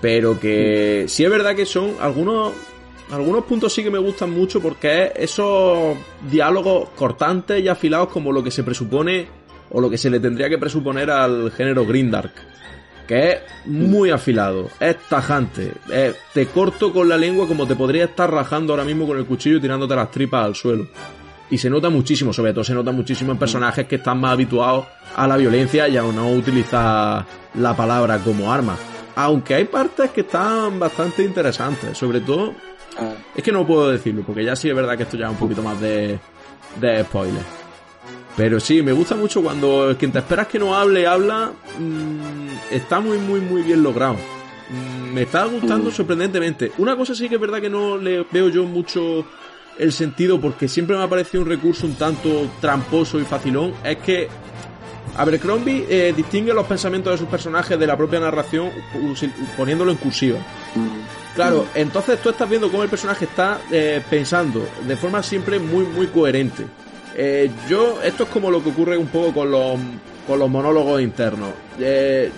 pero que sí es verdad que son algunos algunos puntos sí que me gustan mucho porque es esos diálogos cortantes y afilados como lo que se presupone o lo que se le tendría que presuponer al género Grindark. Que es muy afilado, es tajante, te corto con la lengua como te podría estar rajando ahora mismo con el cuchillo y tirándote las tripas al suelo. Y se nota muchísimo, sobre todo se nota muchísimo en personajes que están más habituados a la violencia y a no utilizar la palabra como arma. Aunque hay partes que están bastante interesantes, sobre todo... Ah. Es que no puedo decirlo, porque ya sí es verdad que esto ya es un poquito más de, de spoiler. Pero sí, me gusta mucho cuando quien te esperas que no hable, habla. Mm, está muy, muy, muy bien logrado. Mm, me está gustando mm. sorprendentemente. Una cosa sí que es verdad que no le veo yo mucho el sentido porque siempre me ha parecido un recurso un tanto tramposo y facilón. Es que Abercrombie eh, distingue los pensamientos de sus personajes de la propia narración poniéndolo en cursiva. Claro, entonces tú estás viendo cómo el personaje está eh, pensando de forma siempre muy, muy coherente. Eh, yo, esto es como lo que ocurre un poco con los, con los monólogos internos. Eh,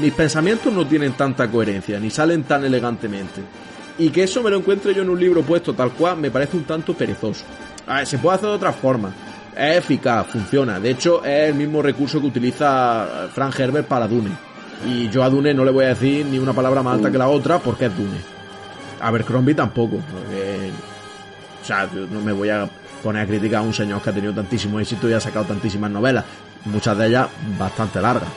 mis pensamientos no tienen tanta coherencia, ni salen tan elegantemente. Y que eso me lo encuentre yo en un libro puesto tal cual me parece un tanto perezoso. A ver, se puede hacer de otra forma. Es eficaz, funciona. De hecho, es el mismo recurso que utiliza Frank Herbert para Dune. Y yo a Dune no le voy a decir ni una palabra más alta que la otra porque es Dune. A ver, Crombie tampoco. o sea, no me voy a pone a criticar a un señor que ha tenido tantísimo éxito y ha sacado tantísimas novelas, muchas de ellas bastante largas.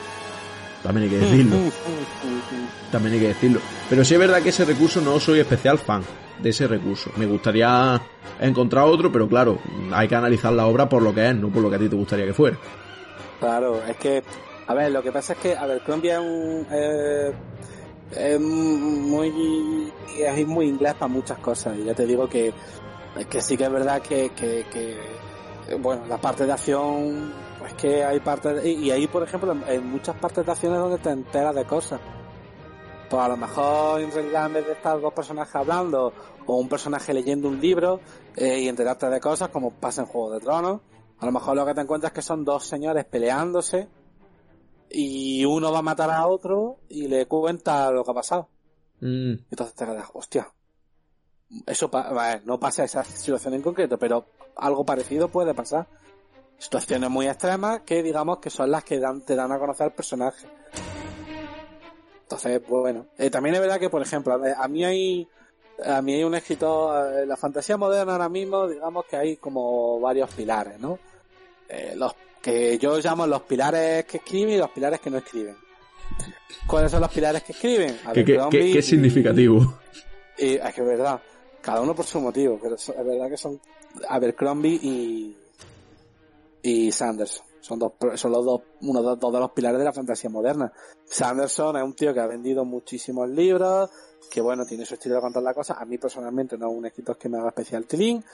También hay que decirlo. [laughs] También hay que decirlo. Pero sí es verdad que ese recurso no soy especial fan de ese recurso. Me gustaría encontrar otro, pero claro, hay que analizar la obra por lo que es, no por lo que a ti te gustaría que fuera. Claro, es que, a ver, lo que pasa es que, a ver, Colombia es un, eh, es muy, es muy inglés para muchas cosas. Y ya te digo que que sí que es verdad que, que, bueno, la parte de acción, pues que hay partes, y, ahí por ejemplo, en muchas partes de acción es donde te enteras de cosas. Pues a lo mejor en realidad en vez de estar dos personajes hablando, o un personaje leyendo un libro, eh, y enterarte de cosas como pasa en Juego de Tronos, a lo mejor lo que te encuentras es que son dos señores peleándose, y uno va a matar a otro, y le cuenta lo que ha pasado. Mm. Entonces te quedas, hostia, eso no pasa esa situación en concreto, pero algo parecido puede pasar. Situaciones muy extremas que digamos que son las que dan, te dan a conocer al personaje. Entonces, bueno, eh, también es verdad que, por ejemplo, a mí hay, a mí hay un escritor, en eh, la fantasía moderna ahora mismo, digamos que hay como varios pilares, ¿no? Eh, los que yo llamo los pilares que escriben y los pilares que no escriben. ¿Cuáles son los pilares que escriben? ¿Qué, qué, significativo? Y, es que es verdad. Cada uno por su motivo, pero es verdad que son Abercrombie y, y Sanderson. Son dos, son los dos, uno de, dos de los pilares de la fantasía moderna. Sanderson es un tío que ha vendido muchísimos libros, que bueno, tiene su estilo de contar la cosa. A mí personalmente no es un escritor que me haga especial tilín.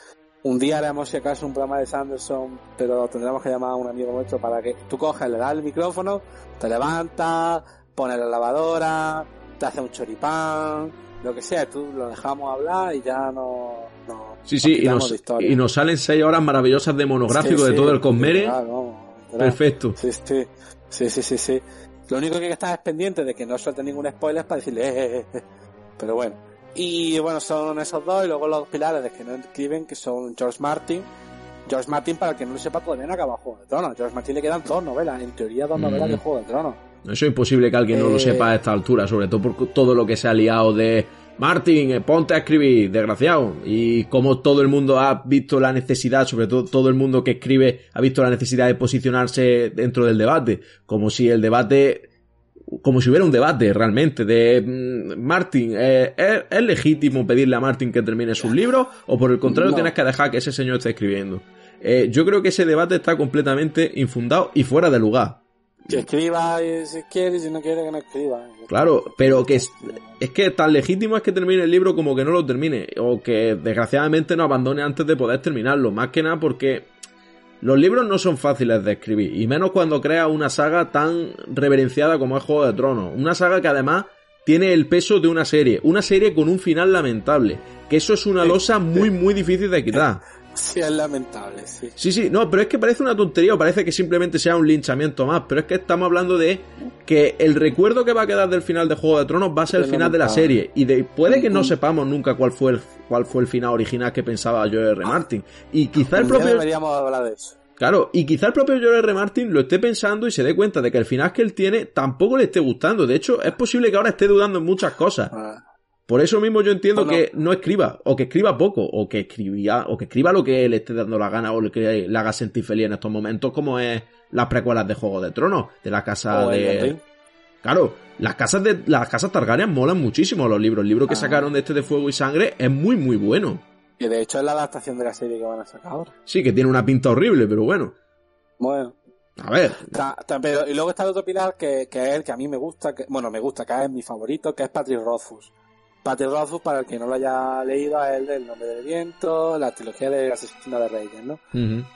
Un día haremos si acaso un programa de Sanderson, pero tendremos que llamar a un amigo nuestro para que tú coges, le das el micrófono, te levantas, pones la lavadora, te hace un choripán, lo que sea, tú lo dejamos hablar y ya no. no sí, sí, y nos, y nos, salen seis horas maravillosas de monográfico de todo el Conmere. Perfecto. Sí, sí, sí, sí, sí, Lo único que estás es pendiente de que no suelte ningún spoiler para decirle, eh, eh, eh, Pero bueno. Y bueno, son esos dos y luego los pilares de que no escriben, que son George Martin. George Martin, para el que no lo sepa, todavía no acaba Juego de Tronos. George Martin le quedan dos novelas, en teoría dos novelas de Juego de Tronos. Eso es imposible que alguien no lo sepa a esta altura, sobre todo por todo lo que se ha liado de Martin, eh, ponte a escribir, desgraciado. Y como todo el mundo ha visto la necesidad, sobre todo todo el mundo que escribe ha visto la necesidad de posicionarse dentro del debate. Como si el debate como si hubiera un debate realmente de mm, Martin, eh, ¿es, legítimo pedirle a Martin que termine sus libros o por el contrario tienes que dejar que ese señor esté escribiendo? Eh, yo creo que ese debate está completamente infundado y fuera de lugar. Que escriba si quiere y si no quiere que no escriba. Claro, pero que es, es, que tan legítimo es que termine el libro como que no lo termine. O que desgraciadamente no abandone antes de poder terminarlo. Más que nada porque los libros no son fáciles de escribir. Y menos cuando crea una saga tan reverenciada como es Juego de Tronos. Una saga que además tiene el peso de una serie. Una serie con un final lamentable. Que eso es una losa muy, muy difícil de quitar. Sí, es lamentable, sí. Sí, sí, no, pero es que parece una tontería o parece que simplemente sea un linchamiento más, pero es que estamos hablando de que el recuerdo que va a quedar del final de Juego de Tronos va a ser el final de la serie y de, puede que no sepamos nunca cuál fue el, cuál fue el final original que pensaba George R. Martin y quizá el propio deberíamos hablar de eso. Claro, y quizá el propio George R. Martin lo esté pensando y se dé cuenta de que el final que él tiene tampoco le esté gustando. De hecho, es posible que ahora esté dudando en muchas cosas. Ah. Por eso mismo yo entiendo que no escriba, o que escriba poco, o que escribía, o que escriba lo que le esté dando la gana, o lo que le haga sentir feliz en estos momentos, como es las precuelas de Juego de Tronos, de la casa de. Claro, las casas de. Las casas Targaryen molan muchísimo los libros. El libro que ah. sacaron de este de Fuego y Sangre es muy muy bueno. Que de hecho es la adaptación de la serie que van a sacar ahora. Sí, que tiene una pinta horrible, pero bueno. Bueno. A ver. y luego está el otro pilar que, que es el que a mí me gusta, que, bueno, me gusta, que es mi favorito, que es Patrick Rothfuss. Patrick Rothfuss, para el que no lo haya leído, a él del Nombre del Viento, la trilogía de Asesino de Reyes, ¿no?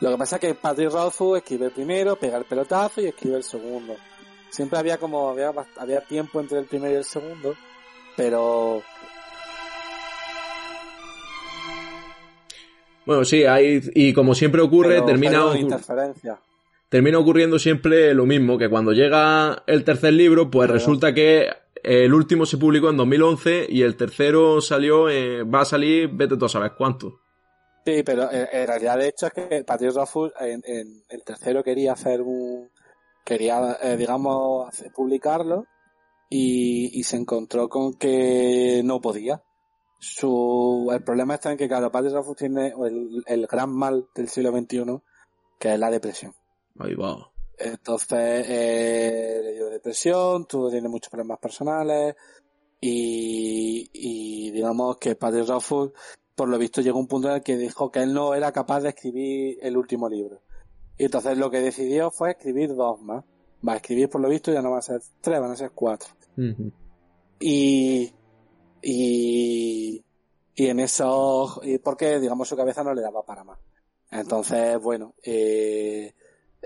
Lo que pasa es que Patrick Rothfuss escribe el primero, pega el pelotazo y escribe el segundo. Siempre había como, había, había tiempo entre el primero y el segundo, pero... Bueno, sí, hay, y como siempre ocurre, termina... Termina ocurriendo siempre lo mismo, que cuando llega el tercer libro, pues resulta que el último se publicó en 2011 y el tercero salió, eh, va a salir, vete tú a saber cuánto. Sí, pero eh, en, realidad de hecho es que Patrick Rothfuss en, el tercero quería hacer un, quería, eh, digamos, publicarlo y, se encontró con que no podía. Su, el problema está en que, claro, Patrick Rothfuss tiene el, el gran mal del siglo XXI, que es la depresión. Ahí va. Entonces, eh, le dio depresión, tuvo, tiene muchos problemas personales y, y digamos que Padre Rothfuss, por lo visto, llegó a un punto en el que dijo que él no era capaz de escribir el último libro. Y entonces lo que decidió fue escribir dos más. Va a escribir, por lo visto, ya no va a ser tres, van a ser cuatro. Y, y, y en eso, y porque, digamos, su cabeza no le daba para más. Entonces, bueno, eh,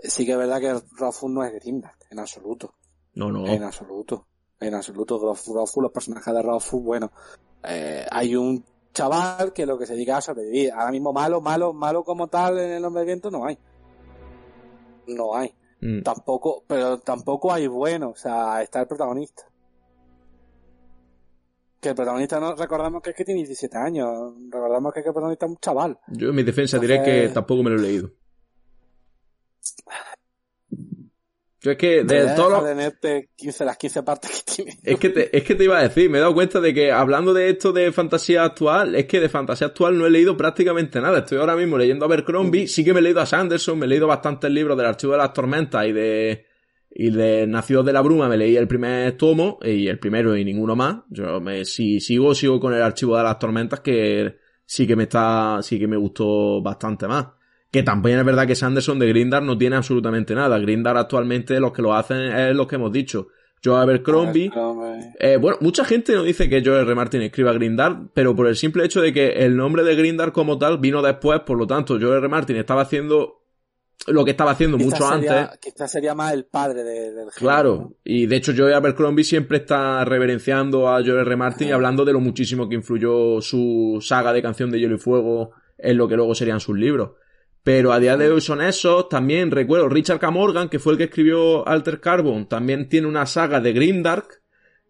sí que es verdad que Rothfuss no es Grindark, en absoluto. No, no. En absoluto. En absoluto. Rothfuss, los personajes de Rothfuss, bueno, eh, hay un chaval que lo que se dedica a sobrevivir. Ahora mismo malo, malo, malo como tal en el hombre del viento no hay. No hay. Mm. Tampoco, pero tampoco hay bueno, o sea, está el protagonista. Que el protagonista no recordamos que es que tiene 17 años, recordamos que, es que el protagonista es un chaval. Yo en mi defensa diré que tampoco me lo he leído. Yo es que de todo las 15 partes que tiene. Es que, te, es que te iba a decir, me he dado cuenta de que hablando de esto de fantasía actual, es que de fantasía actual no he leído prácticamente nada. Estoy ahora mismo leyendo a Abercrombie, sí que me he leído a Sanderson, me he leído bastantes libros del Archivo de las Tormentas y de y de Nacidos de la Bruma me leí el primer tomo y el primero y ninguno más. Yo me si sigo sigo con el Archivo de las Tormentas que sí que me está sí que me gustó bastante más. Que también es verdad que Sanderson de Grindar no tiene absolutamente nada. Grindar actualmente los que lo hacen es lo que hemos dicho. Joe Abercrombie. Eh, bueno, mucha gente no dice que Joe R. Martin escriba Grindar, pero por el simple hecho de que el nombre de Grindar como tal vino después, por lo tanto, Joe R. Martin estaba haciendo lo que estaba haciendo mucho antes. Quizás sería más el padre del género, Claro, y de hecho Joe Abercrombie siempre está reverenciando a Joe R. Martin y hablando de lo muchísimo que influyó su saga de canción de Hielo y Fuego en lo que luego serían sus libros. Pero a día de hoy son esos. También recuerdo Richard K. Morgan, que fue el que escribió Alter Carbon, también tiene una saga de Grimdark.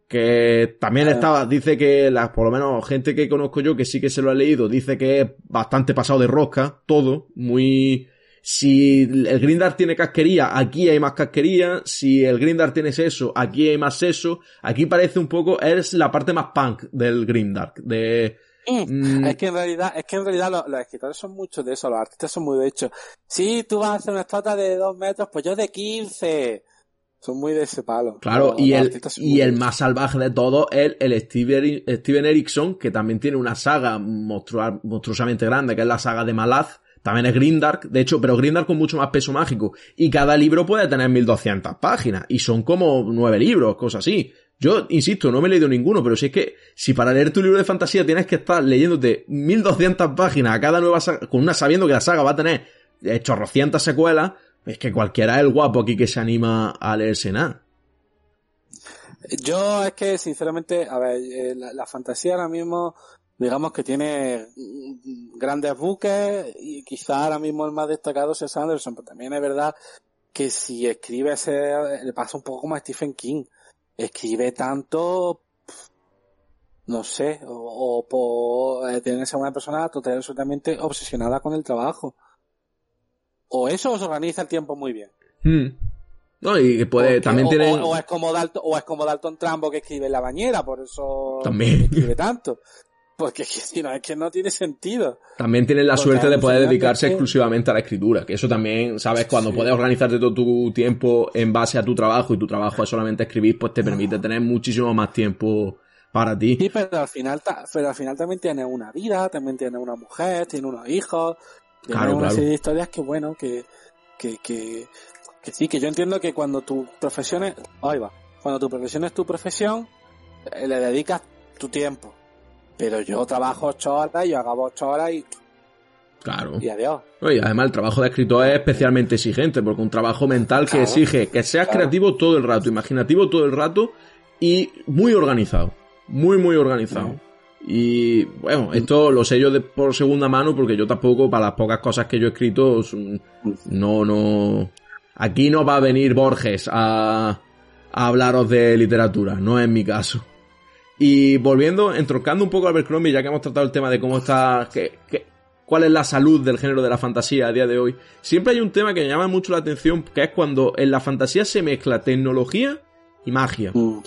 Que también ah. estaba, dice que la, por lo menos gente que conozco yo que sí que se lo ha leído, dice que es bastante pasado de rosca, todo, muy, si el Grindark tiene casquería, aquí hay más casquería. Si el Grindark tiene seso, aquí hay más seso. Aquí parece un poco, es la parte más punk del Grindark. De, Mm. Es que en realidad, es que en realidad los, escritores son muchos de eso, los artistas son muy de hecho. Si tú vas a hacer una estatua de dos metros, pues yo de 15. Son muy de ese palo. Claro, Los- y los el, y el más salvaje de todos es el Steven, Steven Erickson, que también tiene una saga monstruosamente grande, que es la saga de Malaz. También es Grindark, de hecho, pero Grindark con mucho más peso mágico. Y cada libro puede tener 1200 páginas. Y son como nueve libros, cosas así. Yo, insisto, no me he leído ninguno, pero si es que, si para leer tu libro de fantasía tienes que estar leyéndote 1200 páginas a cada nueva saga, con una sabiendo que la saga va a tener chorrocientas secuelas, es que cualquiera es el guapo aquí que se anima a leerse nada. Yo es que, sinceramente, a ver, eh, la, fantasía ahora mismo, digamos que tiene grandes buques y quizá ahora mismo el más destacado sea Sanderson, pero también es verdad que si escribe ese, le pasa un poco como a Stephen King. Escribe tanto, no sé, o, o por eh, tiene que ser una persona total absolutamente obsesionada con el trabajo. O eso os organiza el tiempo muy bien. Hmm. No, y que puede, Porque- también o, tiene... o- o es como Dalton, o es como Dalton Trambo que escribe en la bañera, por eso También. escribe tanto. Porque es que, [laughs] si no, es que no tiene sentido. También tienes la Porque suerte de poder dedicarse que- exclusivamente a la escritura, que eso también, sabes, cuando Sí. puedes organizarte todo tu tiempo en base a tu trabajo y tu trabajo es solamente escribir, pues te permite tener muchísimo más tiempo para ti. Sí, pero al final, pero al final también tiene una vida, también tiene una mujer, tiene unos hijos, tiene Claro, una claro. serie de historias que bueno, que, que, que, que sí, que yo entiendo que cuando tu profesión es, ahí va, cuando tu profesión es tu profesión, eh, le dedicas tu tiempo. Pero yo trabajo ocho horas, yo hago ocho horas y, Claro. y adiós. Oye, además el trabajo de escritor es especialmente exigente, porque un trabajo mental que exige que seas Claro. creativo todo el rato, imaginativo todo el rato y muy organizado. Muy, muy organizado. Y bueno, esto lo sé yo de, por segunda mano porque yo tampoco, para las pocas cosas que yo he escrito, no, no. Aquí no va a venir Borges a, a hablaros de literatura, no es mi caso. Y volviendo, entroncando un poco a Abercrombie, ya que hemos tratado el tema de cómo está, que, que- cuál es la salud del género de la fantasía a día de hoy, siempre hay un tema que me llama mucho la atención, que es cuando en la fantasía se mezcla tecnología y magia. Mm.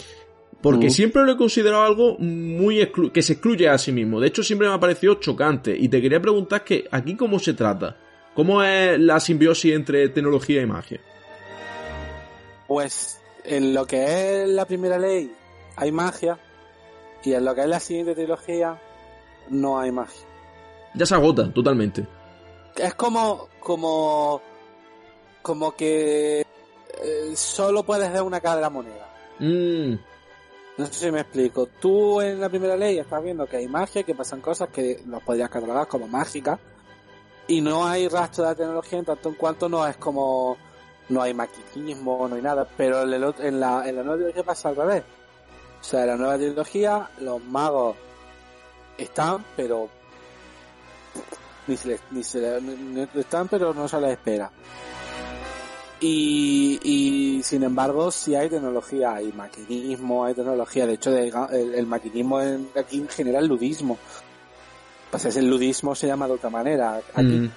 Porque Mm. siempre lo he considerado algo muy exclu- que se excluye a sí mismo. De hecho, siempre me ha parecido chocante. Y te quería preguntar que aquí cómo se trata. ¿Cómo es la simbiosis entre tecnología y magia? Pues en lo que es la primera ley hay magia y en lo que es la siguiente trilogía no hay magia. Ya se agota totalmente. Es como como como que eh, solo puedes ver una cara de la moneda. Mm, No sé si me explico. Tú en la primera ley estás viendo que hay magia, que pasan cosas que los podrías catalogar como mágicas y no hay rastro de la tecnología en tanto en cuanto no es como no hay maquinismo, no hay nada, pero en, el en la, en la nueva trilogía pasa al revés. O sea, en la nueva trilogía los magos están, pero ni se les, ni se les- están, pero no se les espera. Y, y sin embargo, si hay tecnología, hay maquinismo, hay tecnología. De hecho, el, maquinismo en- aquí genera el ludismo. Pues el ludismo se llama de otra manera. Aquí, mm,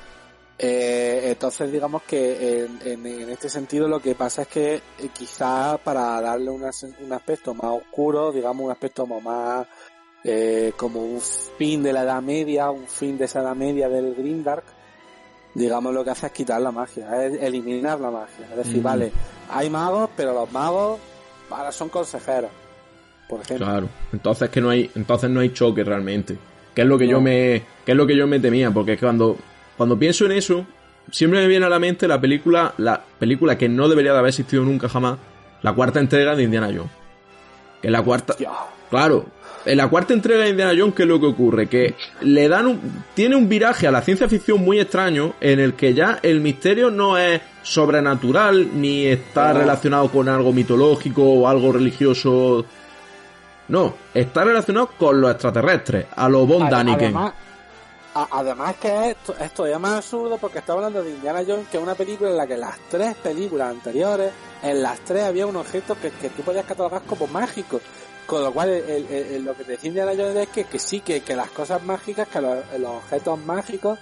eh, entonces, digamos que en, en- en este sentido lo que pasa es que eh, quizá para darle una un aspecto más oscuro, digamos un aspecto como más eh, como un fin de la Edad Media, un fin de esa Edad Media del Grimdark, digamos lo que hace es quitar la magia, es eliminar la magia. Es decir, Mm. vale, hay magos, pero los magos ahora son consejeros, por ejemplo. claro. Entonces que no hay, entonces no hay choque realmente. Que es lo que No. yo me, que es lo que yo me temía, porque es que cuando, cuando pienso en eso, siempre me viene a la mente la película, la película que no debería de haber existido nunca jamás, la cuarta entrega de Indiana Jones. Que la cuarta. Claro. En la cuarta entrega de Indiana Jones, ¿qué es lo que ocurre? Que le dan un, tiene un viraje a la ciencia ficción muy extraño en el que ya el misterio no es sobrenatural ni está relacionado con algo mitológico o algo religioso. No, está relacionado con los extraterrestres, a los Von Ade- Daniken. Además, a- además que esto, es más absurdo porque está hablando de Indiana Jones, que es una película en la que las tres películas anteriores, en las tres había un objeto que, que tú podías catalogar como mágico. Con lo cual, el- lo que decía Indiana Jones es que, que sí, que, que las cosas mágicas, que los, los objetos mágicos,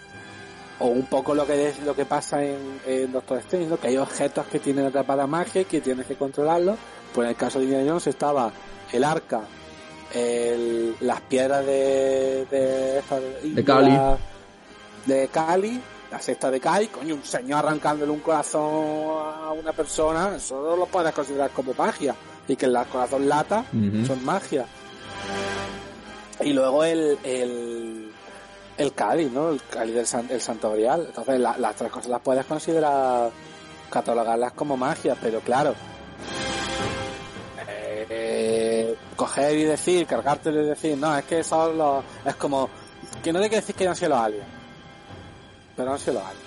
o un poco lo que es, lo que pasa en, en Doctor Strange, ¿no? que hay objetos que tienen atrapada magia y que tienes que controlarlos. Pues en el caso de Indiana Jones estaba el arca, el, las piedras de de, esta- De Cali. de Cali la sexta de Kai, coño, un señor arrancándole un corazón a una persona, eso no lo puedes considerar como magia. Y que el corazón lata son magia. Y luego el, el, el Cádiz, ¿no? El Cádiz del San- el Santo Grial. Entonces la- las tres cosas las puedes considerar, catalogarlas como magia, pero claro. eh, coger y decir, cargártelo y decir, no, es que son los, es como, que no hay que decir que no han sido los aliens. Pero han sido los aliens.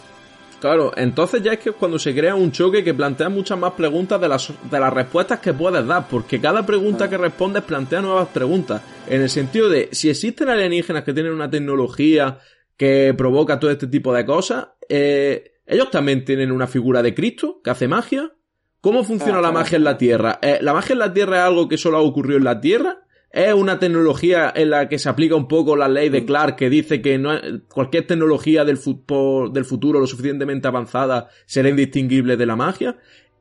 Claro, entonces ya es que es cuando se crea un choque que plantea muchas más preguntas de las, de las respuestas que puedes dar, porque cada pregunta que respondes plantea nuevas preguntas, en el sentido de si existen alienígenas que tienen una tecnología que provoca todo este tipo de cosas, eh, ellos también tienen una figura de Cristo que hace magia. ¿Cómo funciona la magia en la Tierra? Eh, ¿La magia en la Tierra es algo que solo ha ocurrido en la Tierra? ¿Es una tecnología en la que se aplica un poco la ley de Clark que dice que no cualquier tecnología del, fu- del futuro lo suficientemente avanzada será indistinguible de la magia?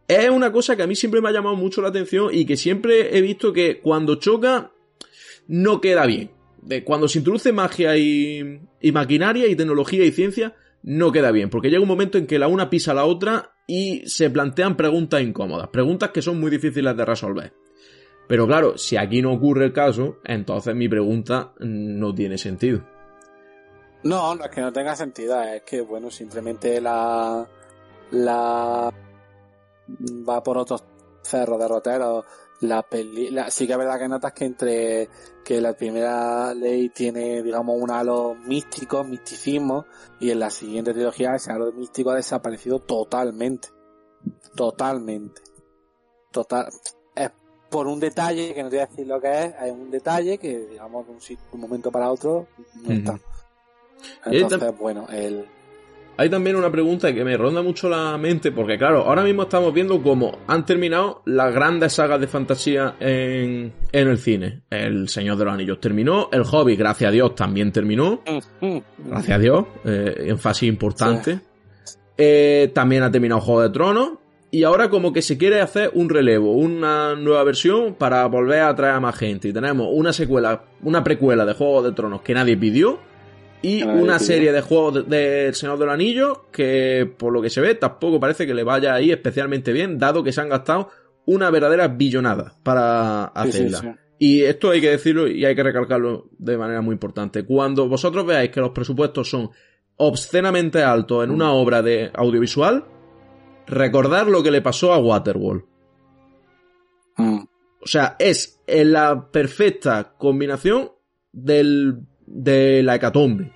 Es una cosa que a mí siempre me ha llamado mucho la atención y que siempre he visto que cuando choca no queda bien. De cuando se introduce magia y, y maquinaria y tecnología y ciencia, no queda bien, porque llega un momento en que la una pisa a la otra y se plantean preguntas incómodas, preguntas que son muy difíciles de resolver. Pero claro, si aquí no ocurre el caso, entonces mi pregunta no tiene sentido. No, no es que no tenga sentido, es que, bueno, simplemente la. la. va por otros cerros derroteros. La peli. La, sí que es verdad que notas que entre. que la primera ley tiene, digamos, un halo místico, misticismo, y en la siguiente trilogía ese halo místico ha desaparecido totalmente. Totalmente. Total. Es por un detalle, que no te voy a decir lo que es, hay un detalle que, digamos, de un, un momento para otro, no está. Entonces, bueno, el... Hay también una pregunta que me ronda mucho la mente, porque claro, ahora mismo estamos viendo cómo han terminado las grandes sagas de fantasía en, en el cine. El Señor de los Anillos terminó, El Hobbit, gracias a Dios, también terminó. Gracias a Dios, eh, énfasis importante. Eh, también ha terminado Juego de Tronos. Y ahora como que se quiere hacer un relevo, una nueva versión para volver a atraer a más gente. Y tenemos una secuela, una precuela de Juego de Tronos que nadie pidió. Y una serie de juegos de- del Señor de los Anillos que por lo que se ve tampoco parece que le vaya ahí especialmente bien, dado que se han gastado una verdadera billonada para Sí, sí, hacerla. sí. Y esto hay que decirlo y hay que recalcarlo de manera muy importante. Cuando vosotros veáis que los presupuestos son obscenamente altos en una obra de audiovisual, recordad lo que le pasó a Waterworld. Mm. O sea, es en la perfecta combinación del, de la hecatombe.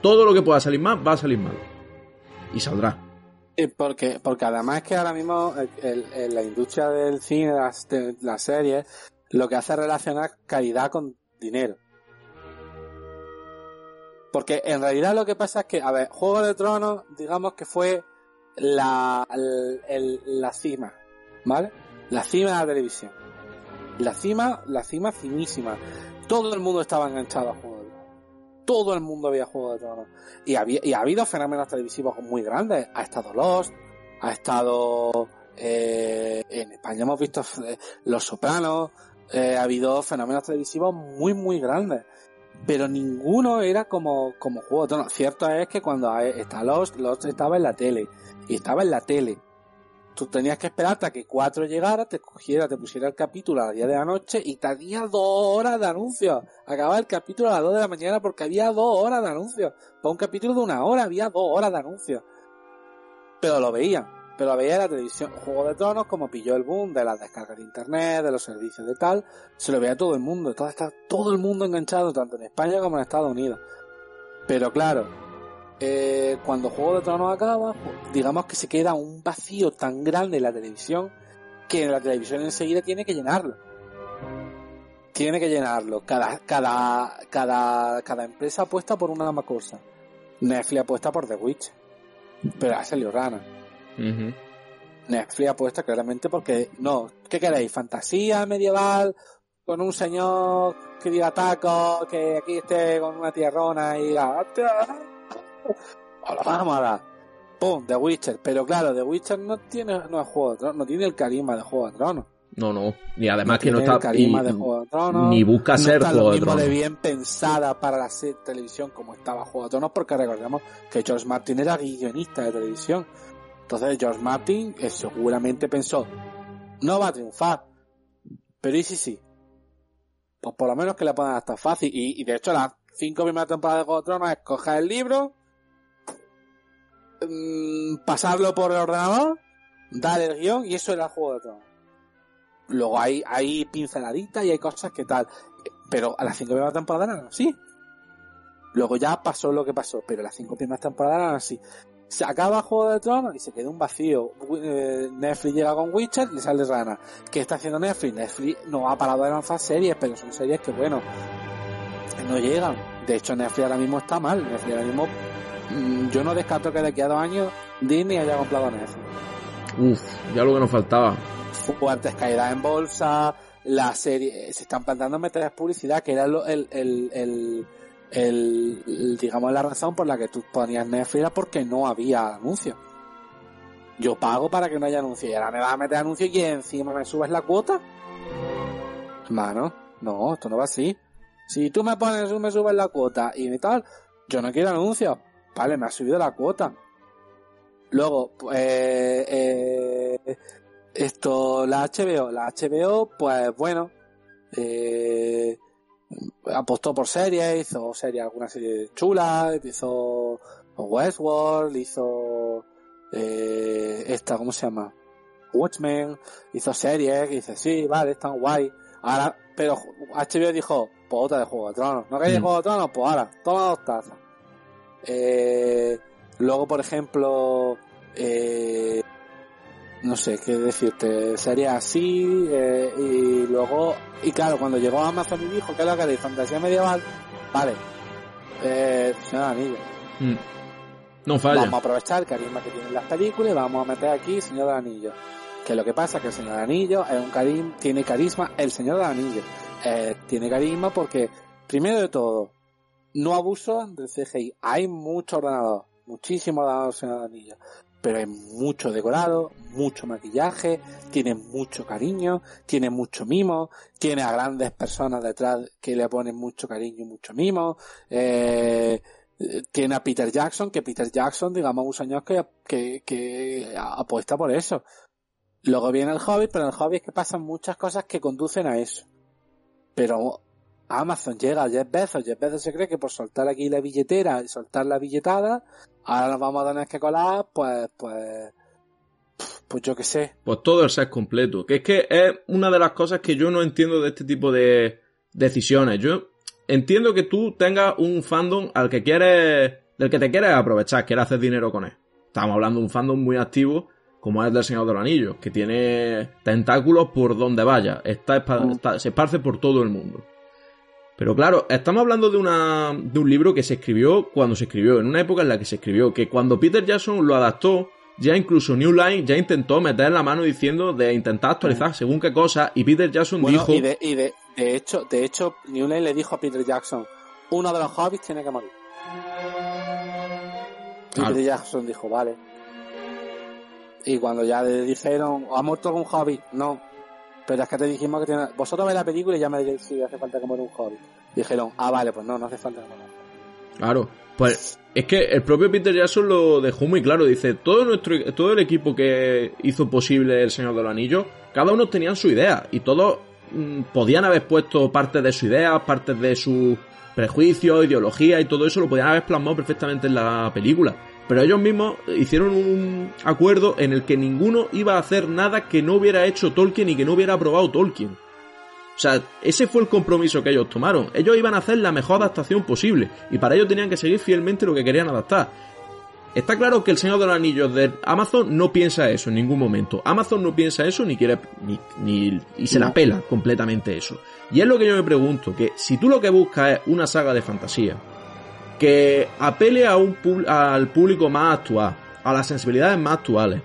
Todo lo que pueda salir mal, va a salir mal. Y saldrá. Porque, porque además que ahora mismo la industria del cine, las, de las series, lo que hace es relacionar calidad con dinero. Porque en realidad lo que pasa es que, a ver, Juego de Tronos, digamos que fue la, la cima, ¿vale? La cima de la televisión. La cima, la cima finísima. Todo el mundo estaba enganchado a Juego de Tronos. Todo el mundo había Juego de Tronos. Y, había, y ha habido fenómenos televisivos muy grandes. Ha estado Lost, ha estado... eh, en España hemos visto eh, Los Sopranos, eh, ha habido fenómenos televisivos muy, muy grandes. Pero ninguno era como, como Juego de Tronos. Cierto es que cuando está Lost, Lost estaba en la tele. Y estaba en la tele. Tú tenías que esperar hasta que 4 llegara, te cogiera, te pusiera el capítulo a las 10 de la noche y te hacía dos horas de anuncios. Acababa el capítulo a las 2 de la mañana porque había dos horas de anuncios. Para un capítulo de una hora había dos horas de anuncios. Pero lo veían. Pero lo veía en la televisión. Juego de Tronos, como pilló el boom de las descargas de internet, de los servicios de tal, se lo veía todo el mundo. Todo el mundo enganchado, tanto en España como en Estados Unidos. Pero claro, eh, cuando Juego de Tronos acaba, pues, digamos que se queda un vacío tan grande en la televisión que la televisión enseguida tiene que llenarlo. Tiene que llenarlo. Cada, cada, cada, cada empresa apuesta por una cosa. Netflix apuesta por The Witch. Pero ha salido rana. Ujú. Netflix apuesta claramente porque, no, ¿qué queréis? ¿Fantasía medieval? Con un señor que diga taco, que aquí esté con una tierrona y diga, "Hostia". "Os lo vamos a dar. ¡Pum! The Witcher. Pero claro, The Witcher no tiene, no es Juego de Tronos, no tiene el carisma de Juego de Tronos. No, no. Y además No que no está. el carisma y- de Juego de Tronos, ni busca no ser está Juego lo de mismo de Tronos. bien pensada para la televisión como estaba Juego de Tronos, porque recordemos que George Martin era guionista de televisión. Entonces George Martin eh, seguramente pensó, no va a triunfar, pero ¿y si sí? Pues por lo menos que le pongan hasta fácil. Y, y de hecho las cinco primeras temporadas de Juego de Tronos es coger el libro, mm, pasarlo por el ordenador, dar el guion y eso era Juego de Tronos. Luego hay, hay pinceladitas y hay cosas que tal. Pero a las cinco primeras temporadas eran así. Luego ya pasó lo que pasó, pero las cinco primeras temporadas eran así. Se acaba Juego de Tronos y se queda un vacío. Eh, Netflix llega con Witcher y le sale rana. ¿Qué está haciendo Netflix? Netflix no ha parado de lanzar series, pero son series que, bueno, no llegan. De hecho, Netflix ahora mismo está mal. Netflix ahora mismo, yo no descarto que de aquí a dos años Disney haya comprado Netflix Uf, ya lo que nos faltaba. fuertes caídas en bolsa, la serie, se están planteando meter publicidad, que era lo- el, el, el, el- el- digamos, la razón por la que tú ponías Netflix era porque no había anuncios. Yo pago para que no haya anuncios y ahora me vas a meter anuncios y encima me subes la cuota. Hermano, no, esto no va así. Si tú me pones, me subes la cuota y tal, yo no quiero anuncios. Vale, me ha subido la cuota. Luego, eh, eh, esto, la HBO, la HBO, pues bueno, eh, apostó por series, hizo series, alguna serie chula, hizo Westworld, hizo eh, esta, ¿cómo se llama? Watchmen, hizo series, que dice, sí, vale, están guay. Ahora, pero HBO dijo, pues otra de Juego de Tronos. ¿No queréis Mm. Juego de Tronos? Pues ahora, toma dos tazas. Eh, luego, por ejemplo, eh, no sé qué decirte, sería así, eh, y luego, y claro, cuando llegó Amazon y dijo que que queréis, fantasía medieval, vale, eh, Señor Anillo. Mm. No falla. Vamos a aprovechar el carisma que tienen las películas y vamos a meter aquí Señor del Anillo. Que lo que pasa es que el Señor del Anillo es un carisma, tiene carisma, el Señor del Anillo eh, tiene carisma porque, primero de todo, no abuso del CGI. Hay mucho ordenador, muchísimo ordenador Señor del Anillo, pero hay mucho decorado, mucho maquillaje, tiene mucho cariño, tiene mucho mimo, tiene a grandes personas detrás que le ponen mucho cariño y mucho mimo, eh, tiene a Peter Jackson, que Peter Jackson, digamos, un señor que, apuesta por eso. Luego viene el Hobbit, pero en el Hobbit es que pasan muchas cosas que conducen a eso. Pero Amazon llega a Jeff Bezos, Jeff Bezos se cree que por soltar aquí la billetera y soltar la billetada, ahora nos vamos a tener que colar, pues, pues, pues yo qué sé. Pues todo el set completo. Que es que es una de las cosas que yo no entiendo de este tipo de decisiones. Yo entiendo que tú tengas un fandom al que quieres, del que te quieres aprovechar, quieres hacer dinero con él. Estamos hablando de un fandom muy activo, como es el del Señor de los Anillos, que tiene tentáculos por donde vaya. Está, Mm. está- se esparce por todo el mundo. Pero claro, estamos hablando de, una, de un libro que se escribió cuando se escribió, en una época en la que se escribió, que cuando Peter Jackson lo adaptó, ya incluso New Line ya intentó meter la mano diciendo de intentar actualizar según qué cosa, y Peter Jackson Bueno, dijo... y de, y de, de hecho, de hecho, Newland le dijo a Peter Jackson, uno de los hobbits tiene que morir. Y. Peter Jackson dijo, vale. Y cuando ya le dijeron, ¿ha muerto algún hobbit? No. Pero es que te dijimos que tiene... Vosotros veis la película y ya me diréis si hace falta muera un hobbit. Dijeron, ah, vale, pues no, no hace falta que muera. Claro, pues es que el propio Peter Jackson lo dejó muy claro. Dice, todo nuestro, todo el equipo que hizo posible el Señor de los Anillos, cada uno tenían su idea y todos mm, podían haber puesto parte de su idea, partes de su prejuicios, ideología y todo eso lo podían haber plasmado perfectamente en la película. Pero ellos mismos hicieron un acuerdo en el que ninguno iba a hacer nada que no hubiera hecho Tolkien y que no hubiera aprobado Tolkien. O sea, ese fue el compromiso que ellos tomaron. Ellos iban a hacer la mejor adaptación posible y para ello tenían que seguir fielmente lo que querían adaptar. Está claro que el Señor de los Anillos de Amazon no piensa eso en ningún momento. Amazon no piensa eso ni quiere ni, ni- y se la pela completamente eso. Y es lo que yo me pregunto, que si tú lo que buscas es una saga de fantasía que apele a un al público más actual, a las sensibilidades más actuales,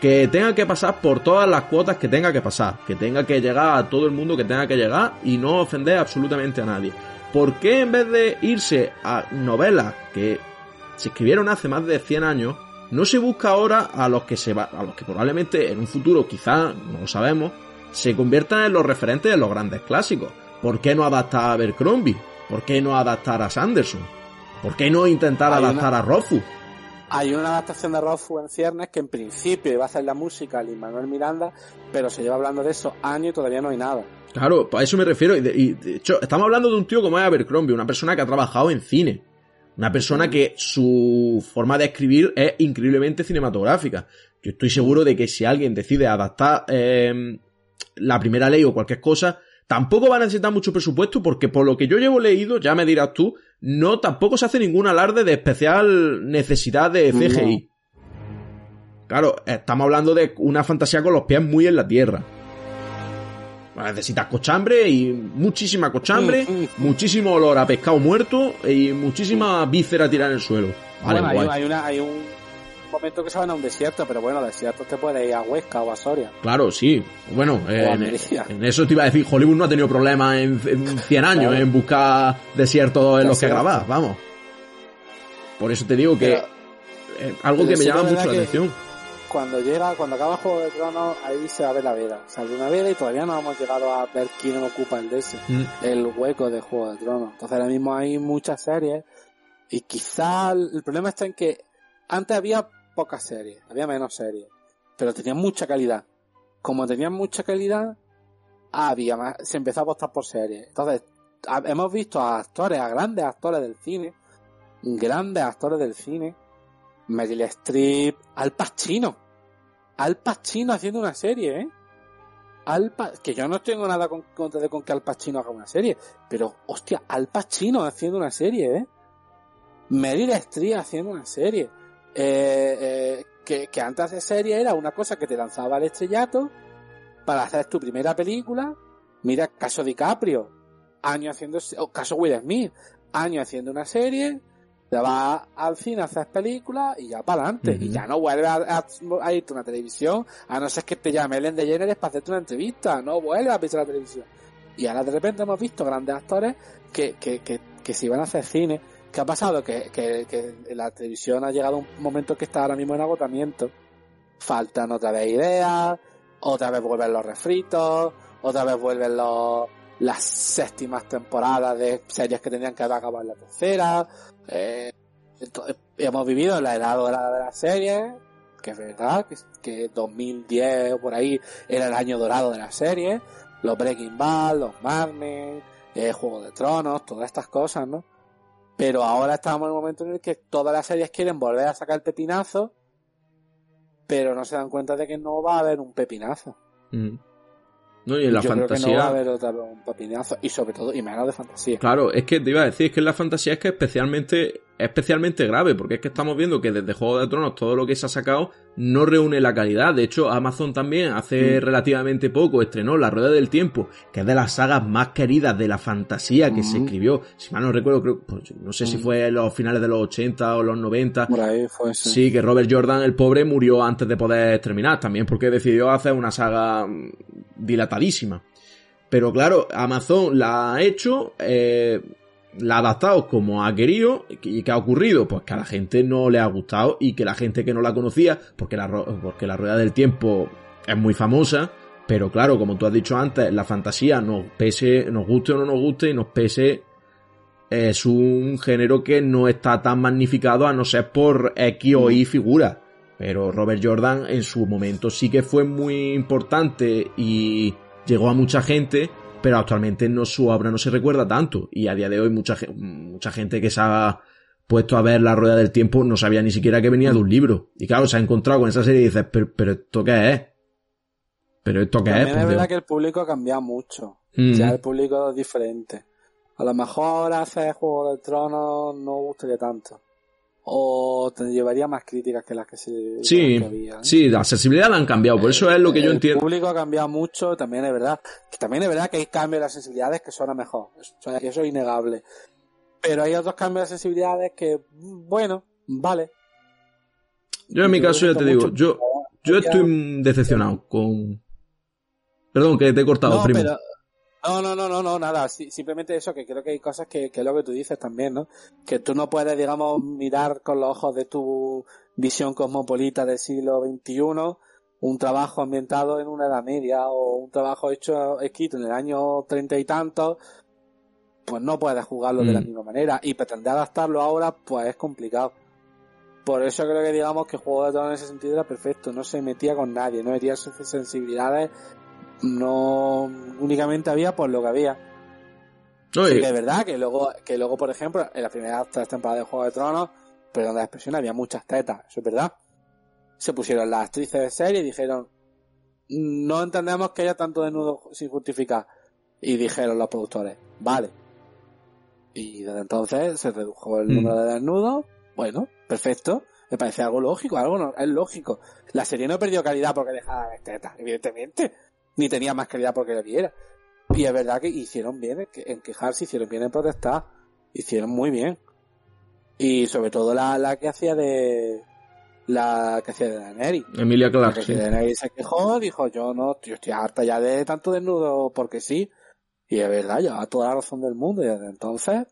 que tenga que pasar por todas las cuotas que tenga que pasar, que tenga que llegar a todo el mundo que tenga que llegar y no ofender absolutamente a nadie. ¿Por qué en vez de irse a novelas que se escribieron hace más de 100 años, no se busca ahora a los que se va, a los que probablemente en un futuro, quizá, no lo sabemos, se conviertan en los referentes de los grandes clásicos. ¿Por qué no adaptar a Abercrombie? ¿Por qué no adaptar a Sanderson? ¿Por qué no intentar adaptar a Rothfuss? Hay una adaptación de Rothfuss en ciernes que en principio iba a hacer la música Lin Manuel Miranda, pero se lleva hablando de eso años y todavía no hay nada. Claro, a eso me refiero. Y de, y de hecho, estamos hablando de un tío como es Abercrombie, una persona que ha trabajado en cine. Una persona que su forma de escribir es increíblemente cinematográfica. Yo estoy seguro de que si alguien decide adaptar eh, la primera ley o cualquier cosa, tampoco van a necesitar mucho presupuesto porque por lo que yo llevo leído, ya me dirás tú, no tampoco se hace ningún alarde de especial necesidad de CGI. Claro, estamos hablando de una fantasía con los pies muy en la tierra. Necesitas cochambre y muchísima cochambre, muchísimo olor a pescado muerto y muchísima víscera tirada en el suelo. Vale, bueno, hay, guay. hay una, hay un momento que se van a un desierto, pero bueno, desierto te puede ir a Huesca o a Soria. Claro, sí. Bueno, a en, eso te iba a decir, Hollywood no ha tenido problemas en, en [laughs] 100 años Claro. en buscar desiertos en los que grabar, vamos. Por eso te digo que Pero- eh, algo que me llama mucho la atención. Cuando llega, cuando acaba Juego de Tronos, ahí se va a ver la veda. Sale una veda y todavía no hemos llegado a ver quién ocupa el de ese, Mm. el hueco de Juego de Tronos. Entonces ahora mismo hay muchas series y quizá el problema está en que antes había pocas series, había menos series, pero tenían mucha calidad. Como tenían mucha calidad, había más, se empezó a apostar por series. Entonces, hemos visto a actores, a grandes actores del cine, grandes actores del cine, Meryl Streep, Al Pacino. Al Pacino haciendo una serie, ¿eh? Al Pa- que yo no tengo nada con, contra de con que Al Pacino haga una serie, pero hostia, Al Pacino haciendo una serie, ¿eh? Meryl Streep haciendo una serie. Eh, eh, que, que antes de serie era una cosa que te lanzaba al estrellato para hacer tu primera película. Mira, caso DiCaprio, año haciendo, o caso Will Smith, año haciendo una serie, te vas al cine a hacer películas y ya para adelante. Ujú. Y ya no vuelves a, a- a irte a una televisión, a no ser que te llame Ellen DeGeneres para hacerte una entrevista, no vuelves a pisar la televisión. Y ahora de repente hemos visto grandes actores que, que, que, que se iban a hacer cine. ¿Qué ha pasado? Que, que, la televisión ha llegado a un momento que está ahora mismo en agotamiento. Faltan otra vez ideas, otra vez vuelven los refritos, otra vez vuelven los, las séptimas temporadas de series que tenían que haber acabado en la tercera. Eh, entonces, hemos vivido la edad dorada de las series, que es verdad, que, que 2010 o por ahí era el año dorado de las series, los Breaking Bad, los Marnes, eh, Juego de Tronos, todas estas cosas, ¿no? Pero ahora estamos en un momento en el que todas las series quieren volver a sacar el pepinazo, pero no se dan cuenta de que no va a haber un pepinazo. Mm. No, y en la Yo creo que no fantasía. va a haber otra vez un pepinazo, y sobre todo, y menos de fantasía. Claro, es que te iba a decir, es que en la fantasía es que especialmente, especialmente grave, porque es que estamos viendo que desde Juego de Tronos todo lo que se ha sacado no reúne la calidad. De hecho, Amazon también hace Mm. relativamente poco estrenó La Rueda del Tiempo, que es de las sagas más queridas de la fantasía que se escribió. Si mal no recuerdo, creo, pues, no sé si fue en los finales de los 80 o los 90. Por ahí fue eso. Sí, que Robert Jordan, el pobre, murió antes de poder terminar, también porque decidió hacer una saga mm, dilatadísima. Pero claro, Amazon la ha hecho, eh, la ha adaptado como ha querido, y ¿qué ha ocurrido? Pues que a la gente no le ha gustado y que la gente que no la conocía, porque la, porque la Rueda del Tiempo es muy famosa, pero claro, como tú has dicho antes, la fantasía nos pese, nos guste o no nos guste, y nos pese es un género que no está tan magnificado a no ser por X o Y figura. Pero Robert Jordan en su momento sí que fue muy importante y llegó a mucha gente, pero actualmente no su obra no se recuerda tanto. Y a día de hoy mucha, mucha gente que se ha puesto a ver la rueda del tiempo no sabía ni siquiera que venía de un libro. Y claro, se ha encontrado con esa serie y dices, pero, pero ¿esto qué es? ¿Pero esto qué es? Es verdad Dios. que el público ha cambiado mucho. Mm. Ya el público es diferente. A lo mejor hacer Juego de Tronos no gustaría tanto. O te llevaría más críticas que las que se Sí, que había, ¿eh? sí, la accesibilidad la han cambiado, por eso es lo que yo el entiendo. público ha cambiado mucho, también es verdad. También es verdad que hay cambios en las sensibilidades que suena mejor. Eso, eso es innegable. Pero hay otros cambios de sensibilidades que, bueno, vale. Yo en mi Yo caso ya te digo, mucho. yo, yo estoy decepcionado con... Perdón, que te he cortado, No, primo. pero, no, no, no, no, no, nada. Sí- simplemente eso, que creo que hay cosas que, que es lo que tú dices también, ¿no? Que tú no puedes, digamos, mirar con los ojos de tu visión cosmopolita del siglo XXI un trabajo ambientado en una edad media o un trabajo hecho escrito en el año treinta y tantos, pues no puedes jugarlo de la Mm. misma manera y pretender adaptarlo ahora, pues es complicado. Por eso creo que digamos que Juego de Tronos en ese sentido era perfecto, no se metía con nadie, no metía sus sensibilidades, no únicamente había pues lo que había. Sí que es verdad que luego, que luego, por ejemplo, en las primeras tres temporadas de Juego de Tronos, perdón la expresión, había muchas tetas, eso es verdad. Se pusieron las actrices de serie y dijeron, no entendemos que haya tanto desnudo sin justificar. Y dijeron los productores, vale. Y desde entonces se redujo el Mm. número de desnudos. Bueno, perfecto. Me parece algo lógico, algo no, es lógico. La serie no perdió calidad porque dejaba de tetas, evidentemente. Ni tenía más calidad porque lo viera. Y es verdad que hicieron bien en que- en quejarse, hicieron bien en protestar. Hicieron muy bien. Y sobre todo la, la que hacía de... La que hacía de Daenerys. Emilia La Clarke, que sí. Daenerys se quejó, dijo, yo no, yo estoy harta ya de tanto desnudo porque sí. Y es verdad, llevaba toda la razón del mundo y desde entonces,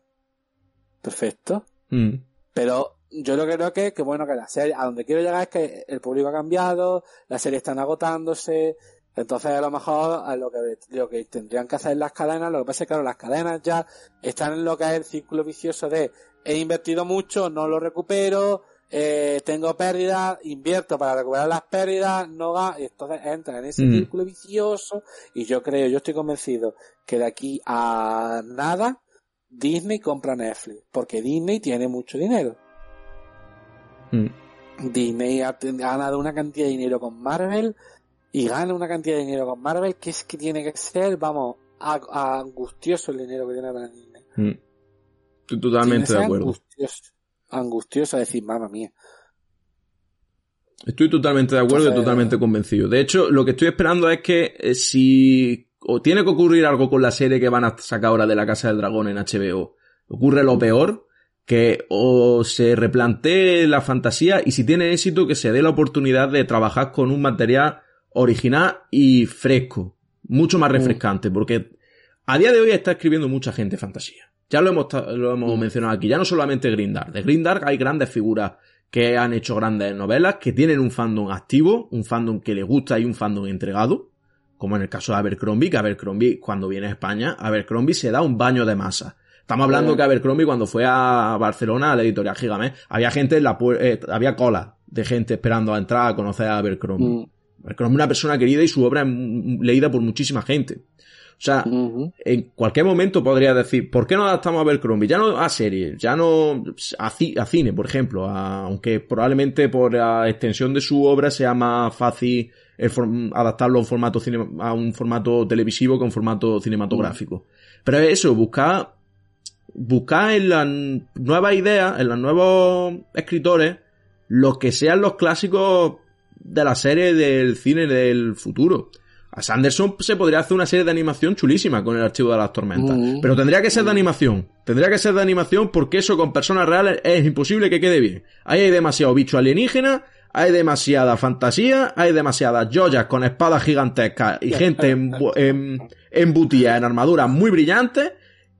perfecto. Mm. Pero yo lo que creo que, que bueno, que la serie, a donde quiero llegar es que el público ha cambiado, las series están agotándose, entonces a lo mejor lo que, lo que tendrían que hacer las cadenas, lo que pasa es que claro, las cadenas ya están en lo que es el círculo vicioso de he invertido mucho, no lo recupero, eh, tengo pérdidas, invierto para recuperar las pérdidas, no ga- y entonces entran en ese Mm. círculo vicioso y yo creo, yo estoy convencido que de aquí a nada Disney compra Netflix, porque Disney tiene mucho dinero. Mm. Disney ha, ha ganado una cantidad de dinero con Marvel y gana una cantidad de dinero con Marvel que es que tiene que ser, vamos, a- a angustioso el dinero que tiene para Disney. Mm. Totalmente de acuerdo. Angustioso, angustioso decir, mamá mía. Estoy totalmente de acuerdo y totalmente convencido. De hecho, lo que estoy esperando es que eh, si o tiene que ocurrir algo con la serie que van a sacar ahora de la Casa del Dragón en HBO, ocurre lo peor, que o se replantee la fantasía y si tiene éxito que se dé la oportunidad de trabajar con un material original y fresco, mucho más Mm. refrescante, porque a día de hoy está escribiendo mucha gente fantasía. Ya lo hemos, lo hemos Mm. mencionado aquí, ya no solamente Grindark. De Grindark hay grandes figuras que han hecho grandes novelas, que tienen un fandom activo, un fandom que le gusta y un fandom entregado, como en el caso de Abercrombie, que Abercrombie cuando viene a España, Abercrombie se da un baño de masa. Estamos hablando Sí. que Abercrombie cuando fue a Barcelona a la editorial Gigamés, había gente en la eh, había cola de gente esperando a entrar a conocer a Abercrombie. Mm, Es una persona querida y su obra es leída por muchísima gente. O sea, en cualquier momento podría decir, ¿por qué no adaptamos a Abercrombie? Ya no a series, ya no a, ci- a cine, por ejemplo, a- aunque probablemente por la extensión de su obra sea más fácil adaptarlo a un formato cine- a un formato televisivo que a un formato cinematográfico. Pero es eso, buscar buscar en las nuevas ideas, en los nuevos escritores, lo que sean los clásicos de la serie del cine del futuro. A Sanderson se podría hacer una serie de animación chulísima con el archivo de las tormentas. Mm. Pero tendría que ser de animación. Tendría que ser de animación porque eso con personas reales es imposible que quede bien. Ahí hay demasiado bicho alienígena, hay demasiada fantasía, hay demasiadas joyas con espadas gigantescas y gente embu- em- embutida en armaduras muy brillantes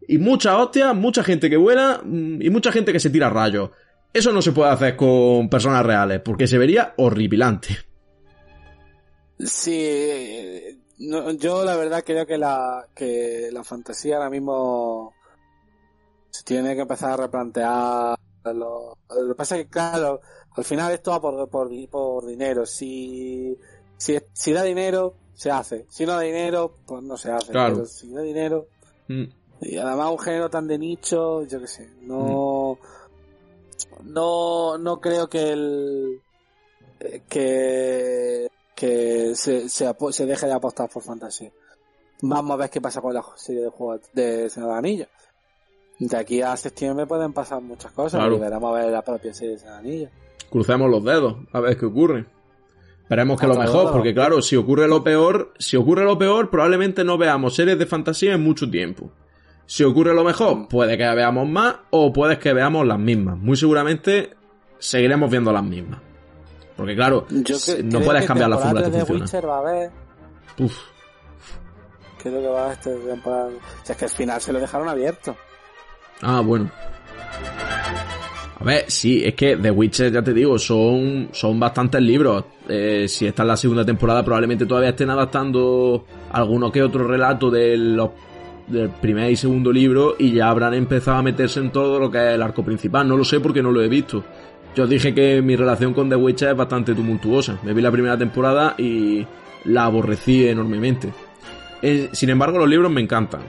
y mucha hostia, mucha gente que vuela mm, y mucha gente que se tira rayos. Eso no se puede hacer con personas reales porque se vería horripilante. Sí, no, yo la verdad creo que la, que la fantasía ahora mismo se tiene que empezar a replantear. Lo, lo que pasa es que, claro, al final esto va por, por, por dinero. Si, si, si da dinero, se hace. Si no da dinero, pues no se hace. Claro. Pero si da dinero, Mm. y además un género tan de nicho, yo qué sé, no, no, no creo que el, eh, que, que se, se, deje de apostar por fantasía. Vamos a ver qué pasa con la serie de juegos de Señor de Anillos. De aquí a septiembre pueden pasar muchas cosas Claro. y veremos a ver la propia serie de Señor de Anillos. Crucemos los dedos a ver qué ocurre. Esperemos que lo mejor, porque claro, si ocurre lo peor, si ocurre lo peor, probablemente no veamos series de fantasía en mucho tiempo. Si ocurre lo mejor, puede que veamos más o puede que veamos las mismas. Muy seguramente seguiremos viendo las mismas. Porque claro, Yo no puedes cambiar la fórmula que de funciona. Witcher va a haber, Uf, creo que va a esta temporada. O sea, es que al final se lo dejaron abierto. Ah, bueno. A ver, sí, es que The Witcher, ya te digo, son, son bastantes libros. Eh, si está en la segunda temporada, probablemente todavía estén adaptando alguno que otro relato de los, del primer y segundo libro y ya habrán empezado a meterse en todo lo que es el arco principal. No lo sé porque no lo he visto. Yo dije que mi relación con The Witcher es bastante tumultuosa. Me vi la primera temporada y la aborrecí enormemente. Eh, sin embargo, los libros me encantan.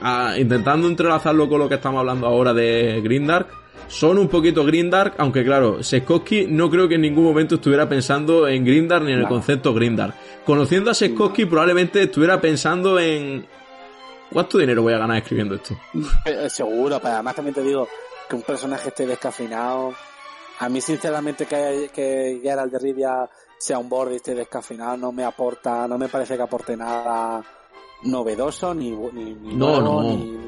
Ah, intentando entrelazarlo con lo que estamos hablando ahora de Grindark, son un poquito Grindark, aunque claro, Sekowski no creo que en ningún momento estuviera pensando en Grindark ni en el concepto Grindark. Conociendo a Sekowski probablemente estuviera pensando en ¿cuánto dinero voy a ganar escribiendo esto? Eh, seguro, pero además también te digo que un personaje esté descafeinado. A mí sinceramente que, que Geralt de Rivia sea un borde y esté descafeinado no me aporta, no me parece que aporte nada novedoso ni, ni, ni No, nuevo, no. Ni,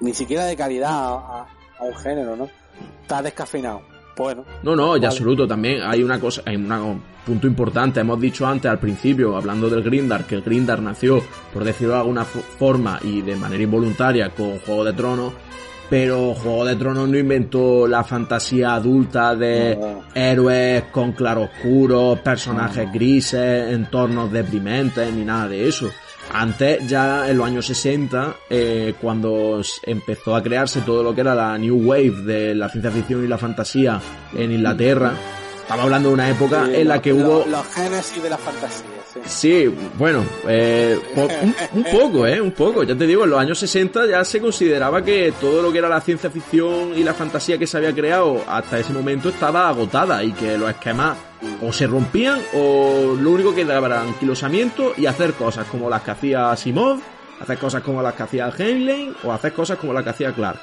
ni siquiera de calidad a, a un género, ¿no? Está descafeinado. Bueno, No, no, y Vale. absoluto. También hay una cosa, hay una- un punto importante. Hemos dicho antes, al principio, hablando del Grindar, que el Grindar nació, por decirlo de alguna fo- forma y de manera involuntaria, con Juego de Tronos. Pero Juego de Tronos no inventó la fantasía adulta de No. héroes con claroscuros, personajes grises, entornos deprimentes, ni nada de eso. Antes, ya en los años 60, eh, cuando empezó a crearse todo lo que era la New Wave de la ciencia ficción y la fantasía en Inglaterra, estaba hablando de una época sí, en la que lo- hubo... los génesis de la fantasía, sí. Sí, bueno, eh, un, un poco, ¿eh? Un poco. Ya te digo, en los años 60 ya se consideraba que todo lo que era la ciencia ficción y la fantasía que se había creado hasta ese momento estaba agotada y que los esquemas o se rompían o lo único que daba era anquilosamiento y hacer cosas como las que hacía Asimov, hacer cosas como las que hacía Heinlein o hacer cosas como las que hacía Clark.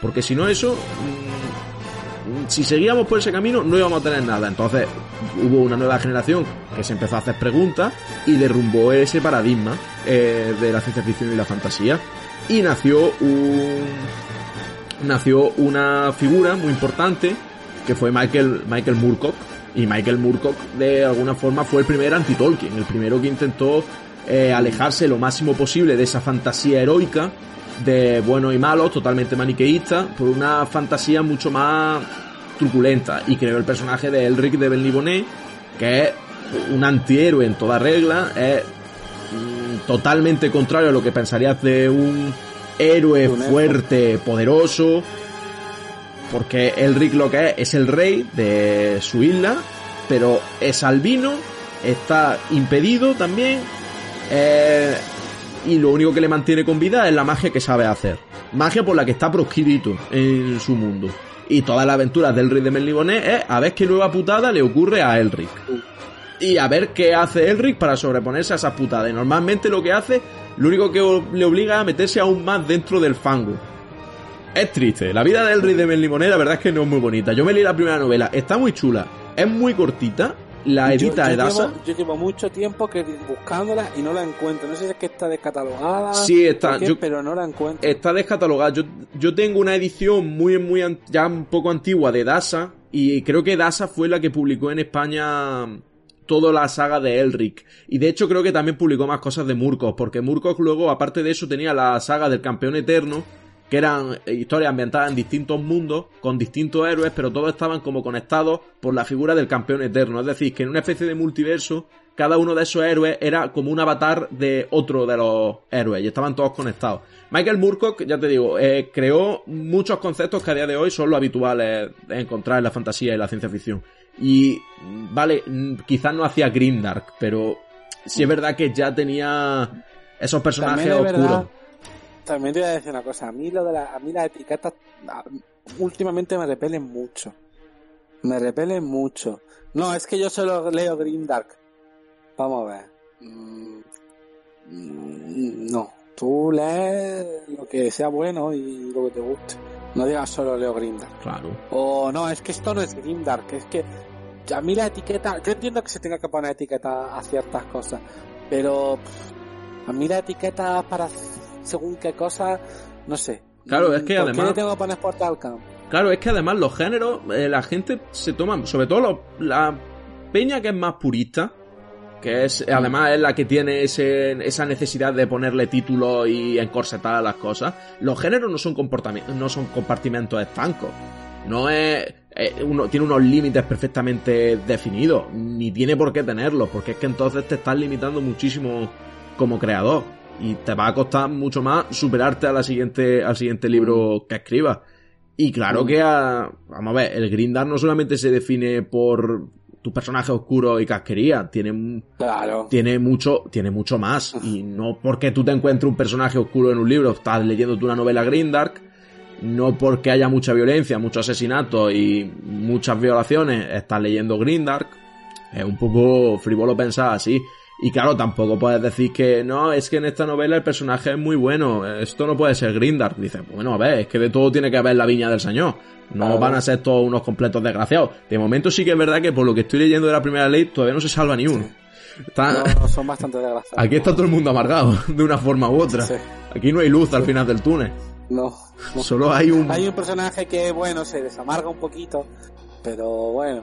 Porque si no eso, mm, si seguíamos por ese camino no íbamos a tener nada. Entonces hubo una nueva generación que se empezó a hacer preguntas y derrumbó ese paradigma eh, de la ciencia ficción y la fantasía. Y nació un nació una figura muy importante que fue Michael Michael Moorcock y Michael Moorcock de alguna forma fue el primer anti-Tolkien, el primero que intentó eh, alejarse lo máximo posible de esa fantasía heroica de buenos y malos, totalmente maniqueísta, por una fantasía mucho más truculenta y creó el personaje de Elric de Benlibonet, que es un antihéroe en toda regla, es mm, totalmente contrario a lo que pensarías de un héroe Un héroe. fuerte, poderoso, porque Elric lo que es es el rey de su isla, pero es albino, está impedido también, eh, y lo único que le mantiene con vida es la magia que sabe hacer. Magia por la que está proscrito en su mundo. Y todas las aventuras del rey de Melniboné es a ver qué nueva putada le ocurre a Elric. Y a ver qué hace Elric para sobreponerse a esas putadas. Y normalmente lo que hace, lo único que le obliga a meterse aún más dentro del fango. Es triste. La vida del rey de Melniboné la verdad es que no es muy bonita. Yo me leí la primera novela. Está muy chula. Es muy cortita. La Yo- edita yo, Edasa. llevo, yo llevo mucho tiempo que buscándola y no la encuentro. No sé si es que está descatalogada. Sí, está. qué, Yo- pero no la encuentro. Está descatalogada. Yo, yo tengo una edición muy, muy, ya un poco antigua de Dasa. Y creo que Dasa fue la que publicó en España toda la saga de Elric. Y de hecho creo que también publicó más cosas de Murkoch. Porque Murkoch luego, aparte de eso, tenía la saga del campeón eterno. Que eran eh, historias ambientadas en distintos mundos, con distintos héroes, pero todos estaban como conectados por la figura del campeón eterno. Es decir, que en una especie de multiverso, cada uno de esos héroes era como un avatar de otro de los héroes y estaban todos conectados. Michael Moorcock, ya te digo, eh, creó muchos conceptos que a día de hoy son lo habituales de encontrar en la fantasía y la ciencia ficción. Y, mm, vale, mm, quizás no hacía Grimdark, pero sí es verdad que ya tenía esos personajes oscuros. verdad. También te voy a decir una cosa. A mí lo de la, a mí las etiquetas a- últimamente me repelen mucho. Me repelen mucho. No, es que yo solo leo Grimdark. Vamos a ver. Mm, mm, no. Tú lees lo que sea bueno y lo que te guste. No digas solo leo Grimdark. Claro. O no, es que esto no es Grimdark, es que a mí la etiqueta, yo entiendo que se tenga que poner etiqueta a ciertas cosas, pero a mí la etiqueta para según qué cosa, no sé. Claro, es que ¿Por además- qué le tengo que poner Portal Camp? Claro, es que además los géneros, eh, la gente se toma, sobre todo los- la peña que es más purista, que es además es la que tiene ese, esa necesidad de ponerle títulos y encorsetar las cosas. Los géneros no son comportamientos, no son compartimentos estancos. No es, uno, tiene unos límites perfectamente definidos, ni tiene por qué tenerlos, porque es que entonces te estás limitando muchísimo como creador y te va a costar mucho más superarte a la siguiente, al siguiente libro que escribas. Y claro que, a, vamos a ver, el Grindar no solamente se define por tus personajes oscuros y casquería, tiene, tiene, mucho, tiene mucho más. Y no porque tú te encuentres un personaje oscuro en un libro, estás leyendo una novela Grindark, no porque haya mucha violencia, mucho asesinato y muchas violaciones, estás leyendo Grindark. Es un poco frívolo pensar así. Y claro, tampoco puedes decir que no, es que en esta novela el personaje es muy bueno, esto no puede ser Grindar. Dice, bueno, a ver, es que de todo tiene que haber la viña del señor. No van a ser todos unos completos desgraciados. De momento sí que es verdad que por lo que estoy leyendo de la primera ley todavía no se salva ni uno. No, son bastante desgraciados. Aquí está todo el mundo amargado, [laughs] de una forma u otra. Aquí no hay luz al final del túnel. No, no. Solo hay un... Hay un personaje que, bueno, se desamarga un poquito, pero bueno.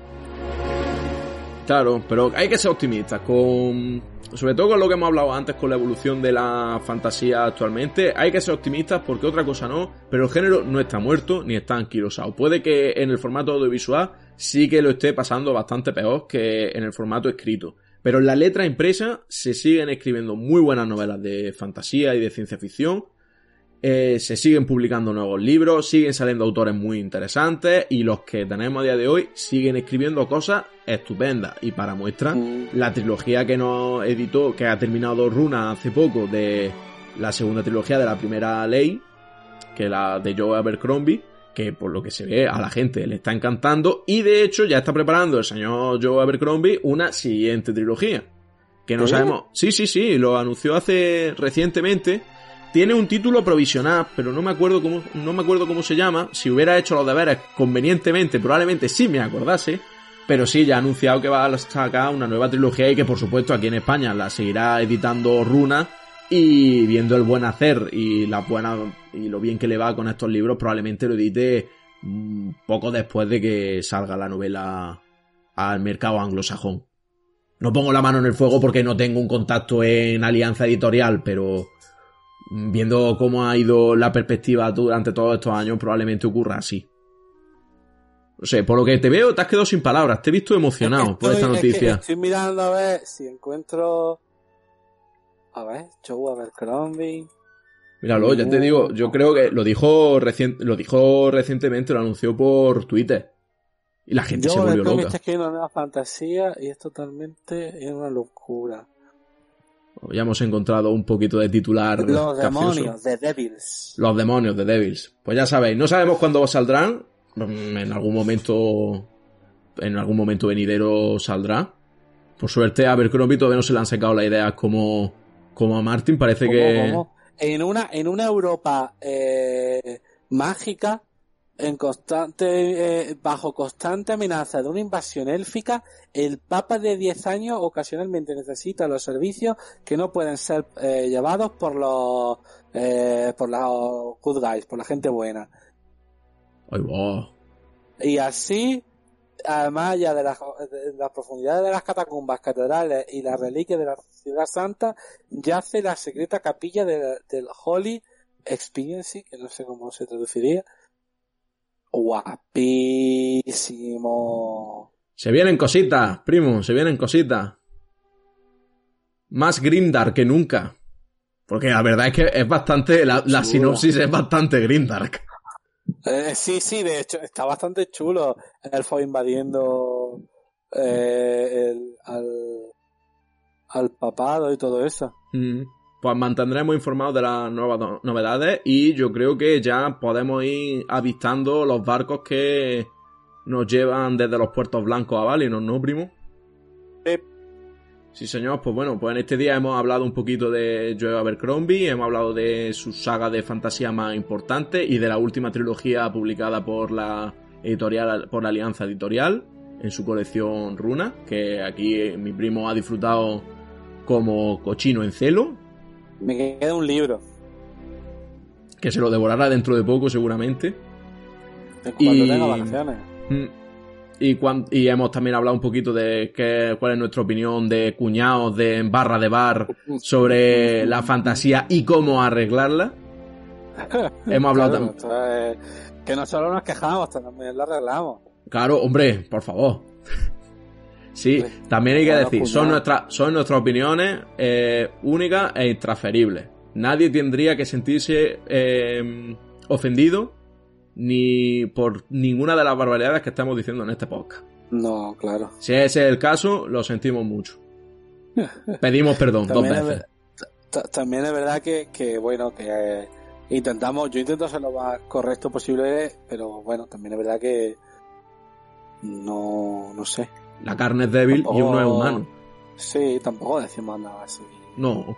Claro, pero hay que ser optimistas con... Sobre todo con lo que hemos hablado antes con la evolución de la fantasía actualmente, hay que ser optimistas porque otra cosa no, pero el género no está muerto ni está anquilosado. Puede que en el formato audiovisual sí que lo esté pasando bastante peor que en el formato escrito. Pero en la letra impresa se siguen escribiendo muy buenas novelas de fantasía y de ciencia ficción eh, se siguen publicando nuevos libros, siguen saliendo autores muy interesantes y los que tenemos a día de hoy siguen escribiendo cosas estupendas. Y para muestra, mm. la trilogía que nos editó, que ha terminado Runa hace poco, de la segunda trilogía de la primera ley, que la de Joe Abercrombie, que por lo que se ve a la gente le está encantando y de hecho ya está preparando el señor Joe Abercrombie una siguiente trilogía. Que no sabemos. Sí, sí, sí, lo anunció hace recientemente tiene un título provisional, pero no me acuerdo cómo, no me acuerdo cómo se llama. Si hubiera hecho los deberes convenientemente, probablemente sí me acordase. Pero sí, ya ha anunciado que va a sacar una nueva trilogía y que por supuesto aquí en España la seguirá editando Runa y viendo el buen hacer y la buena y lo bien que le va con estos libros, probablemente lo edite mm, poco después de que salga la novela al mercado anglosajón. No pongo la mano en el fuego porque no tengo un contacto en alianza editorial, pero viendo cómo ha ido la perspectiva durante todos estos años, probablemente ocurra así. No sé, por lo que te veo, te has quedado sin palabras. Te he visto emocionado por esta noticia. estoy mirando a ver si encuentro. A ver, Joe Abercrombie. Míralo, ya te digo, yo creo que lo dijo, lo dijo recientemente, lo anunció por Twitter. Y la gente se volvió loca. Está escribiendo una nueva fantasía y es totalmente una locura. Ya hemos encontrado un poquito de titular. Los demonios de Devils. Los demonios de Devils. Pues ya sabéis, no sabemos cuándo saldrán. En algún momento. En algún momento venidero saldrá. Por suerte a Abercrombie todavía no se le han sacado las ideas como, como a Martin. Parece que. En una, en una Europa eh, mágica en constante, eh, bajo constante amenaza de una invasión élfica, el Papa de 10 años ocasionalmente necesita los servicios que no pueden ser eh, llevados por los, eh, por los good guys, por la gente buena. Y así, además ya de las, profundidades de las catacumbas, catedrales y las reliquias de la ciudad santa, yace la secreta capilla del Holy Experience, que no sé cómo se traduciría, Guapísimo. Se vienen cositas, primo, se vienen cositas. Más Grimdark que nunca. Porque la verdad es que es bastante, la, sinopsis es bastante Grimdark. Eh, sí, sí, de hecho, está bastante chulo. Él fue invadiendo eh, al, al papado y todo eso. Mm pues mantendremos informados de las nuevas novedades y yo creo que ya podemos ir avistando los barcos que nos llevan desde los puertos blancos a Valinor, ¿no, primo? Sí. Sí, señor, pues bueno, pues en este día hemos hablado un poquito de Joe Abercrombie, hemos hablado de su saga de fantasía más importante y de la última trilogía publicada por la editorial, por la Alianza Editorial en su colección Runa, que aquí mi primo ha disfrutado como cochino en celo, me queda un libro. Que se lo devorará dentro de poco, seguramente. Cuando y... tenga vacaciones. Mm. Y, y, hemos también hablado un poquito de qué, cuál es nuestra opinión de cuñados de barra de bar sobre la fantasía y cómo arreglarla. [laughs] Hemos hablado Claro, tam- esto es- que no solo nos quejamos, también lo arreglamos. Claro, hombre, por favor. Sí, Sí. también hay que decir, son, nuestras son nuestras opiniones eh, únicas e intransferibles. Nadie tendría que sentirse eh, ofendido ni por ninguna de las barbaridades que estamos diciendo en este podcast. No, claro. Si ese es el caso, lo sentimos mucho. [laughs] Pedimos perdón dos es, veces. también es verdad que, que, bueno, que eh, intentamos, yo intento ser lo más correcto posible, pero bueno, también es verdad que no, no sé. La carne es débil y uno es Tampoco- humano. Sí, tampoco decimos nada así No,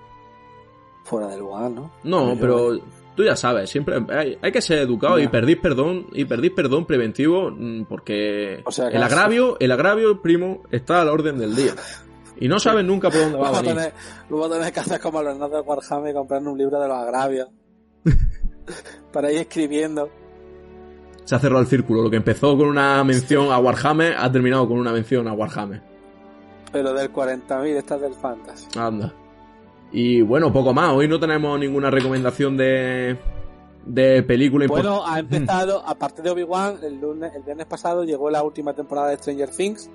fuera del lugar, ¿no? no, Yo- pero tú ya sabes, siempre hay, hay que ser educado y pedir perdón y pedir perdón preventivo mm, porque O sea, el agravio, el agravio, primo, está a la orden del día. Y no sabes nunca por dónde va a venir. a tener que hacer como los de Warhammer y comprarnos un libro de los agravios. [laughs] para ir escribiendo. Se ha cerrado el círculo. Lo que empezó con una mención a Warhammer ha terminado con una mención a Warhammer. Pero del 40.000, esta es del Fantasy. Anda. Y bueno, poco más. Hoy no tenemos ninguna recomendación de, de película. Bueno, ha [laughs] empezado, aparte de Obi-Wan, el, lunes, el viernes pasado llegó la última temporada de Stranger Things,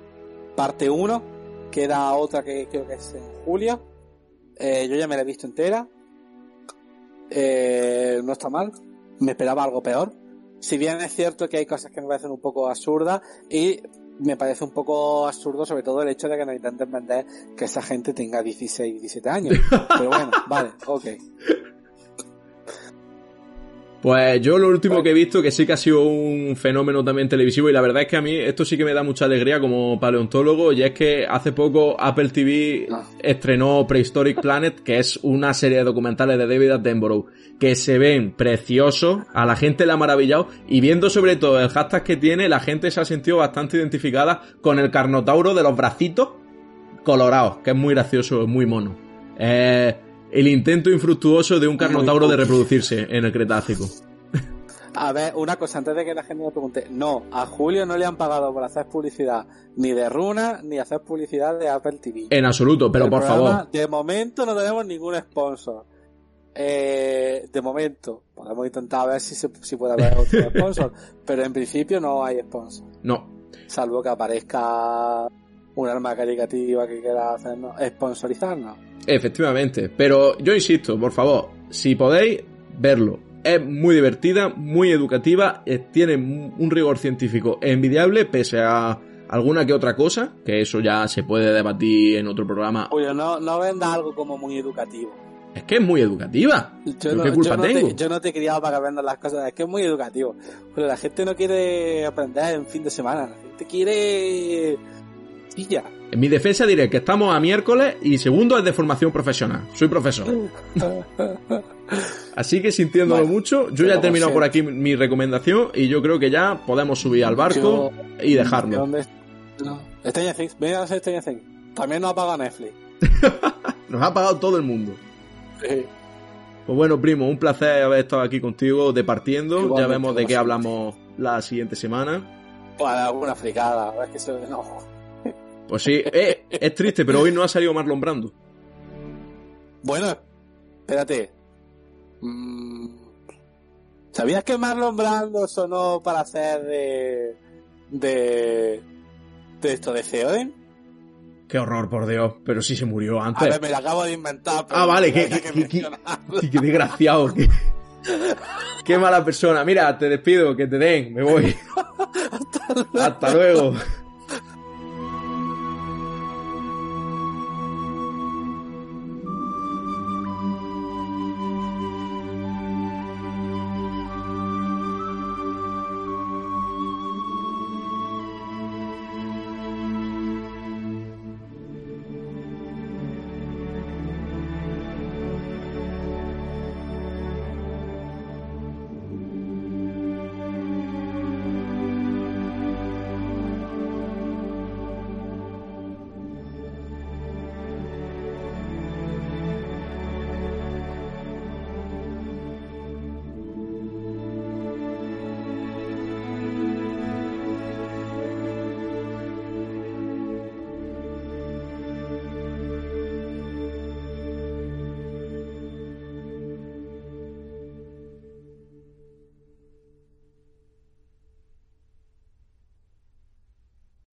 parte 1, queda otra que creo que es en julio. Eh, yo ya me la he visto entera. Eh, no está mal. Me esperaba algo peor. Si bien es cierto que hay cosas que me parecen un poco absurdas y me parece un poco absurdo sobre todo el hecho de que nos intenten vender que esa gente tenga 16, 17 años. [laughs] Pero bueno, vale, ok. Pues yo lo último que he visto, que sí que ha sido un fenómeno también televisivo, y la verdad es que a mí esto sí que me da mucha alegría como paleontólogo, y es que hace poco Apple TV Ah. estrenó Prehistoric Planet, que es una serie de documentales de David Attenborough, que se ven preciosos, a la gente le ha maravillado, y viendo sobre todo el hashtag que tiene, la gente se ha sentido bastante identificada con el carnotauro de los bracitos colorados, que es muy gracioso, es muy mono. Eh, el intento infructuoso de un carnotauro de reproducirse en el Cretácico. A ver, una cosa, antes de que la gente me pregunte. No, a Julio no le han pagado por hacer publicidad ni de Runa ni hacer publicidad de Apple TV. En absoluto, pero El por favor. De momento no tenemos ningún sponsor. Eh, de momento, podemos intentar ver si, se, si puede haber otro [laughs] sponsor, pero en principio no hay sponsor. No. Salvo que aparezca un arma caricativa que quiera hacernos, sponsorizarnos. Efectivamente. Pero yo insisto, por favor, si podéis, verlo. Es muy divertida, muy educativa, eh, tiene un rigor científico envidiable, pese a alguna que otra cosa, que eso ya se puede debatir en otro programa. Julio, no, no venda algo como muy educativo. Es que es muy educativa. Yo ¿Pero no, qué culpa yo no tengo? Te, yo no te he criado para que vendas las cosas, es que es muy educativo. Pero la gente no quiere aprender en fin de semana, la gente quiere... Y ya. En mi defensa diré que estamos a miércoles y segundo es de formación profesional. Soy profesor. [laughs] Así que sintiéndolo Bueno, mucho, yo ya he terminado por aquí mi recomendación y yo creo que ya podemos subir al barco y dejarlo. ¿Dónde? No. Stranger Things, ven a hacer Stranger Things. También nos ha pagado Netflix. [laughs] Nos ha pagado todo el mundo. Pues bueno, primo, un placer haber estado aquí contigo departiendo. Ya vemos de qué hablamos la siguiente semana. Pues alguna fricada, es que eso no. Pues sí, eh, es triste, pero hoy no ha salido Marlon Brando. Bueno, espérate. Mm, ¿Sabías que Marlon Brando sonó para hacer de. de. de esto de Theoden? Qué horror, por Dios. Pero sí se murió A antes. ver, me lo acabo de inventar. Ah, vale, que, tenía que- que- mencionarlo. que- qué desgraciado. Qué, qué mala persona. Mira, te despido, que te den, me voy. [laughs] Hasta luego.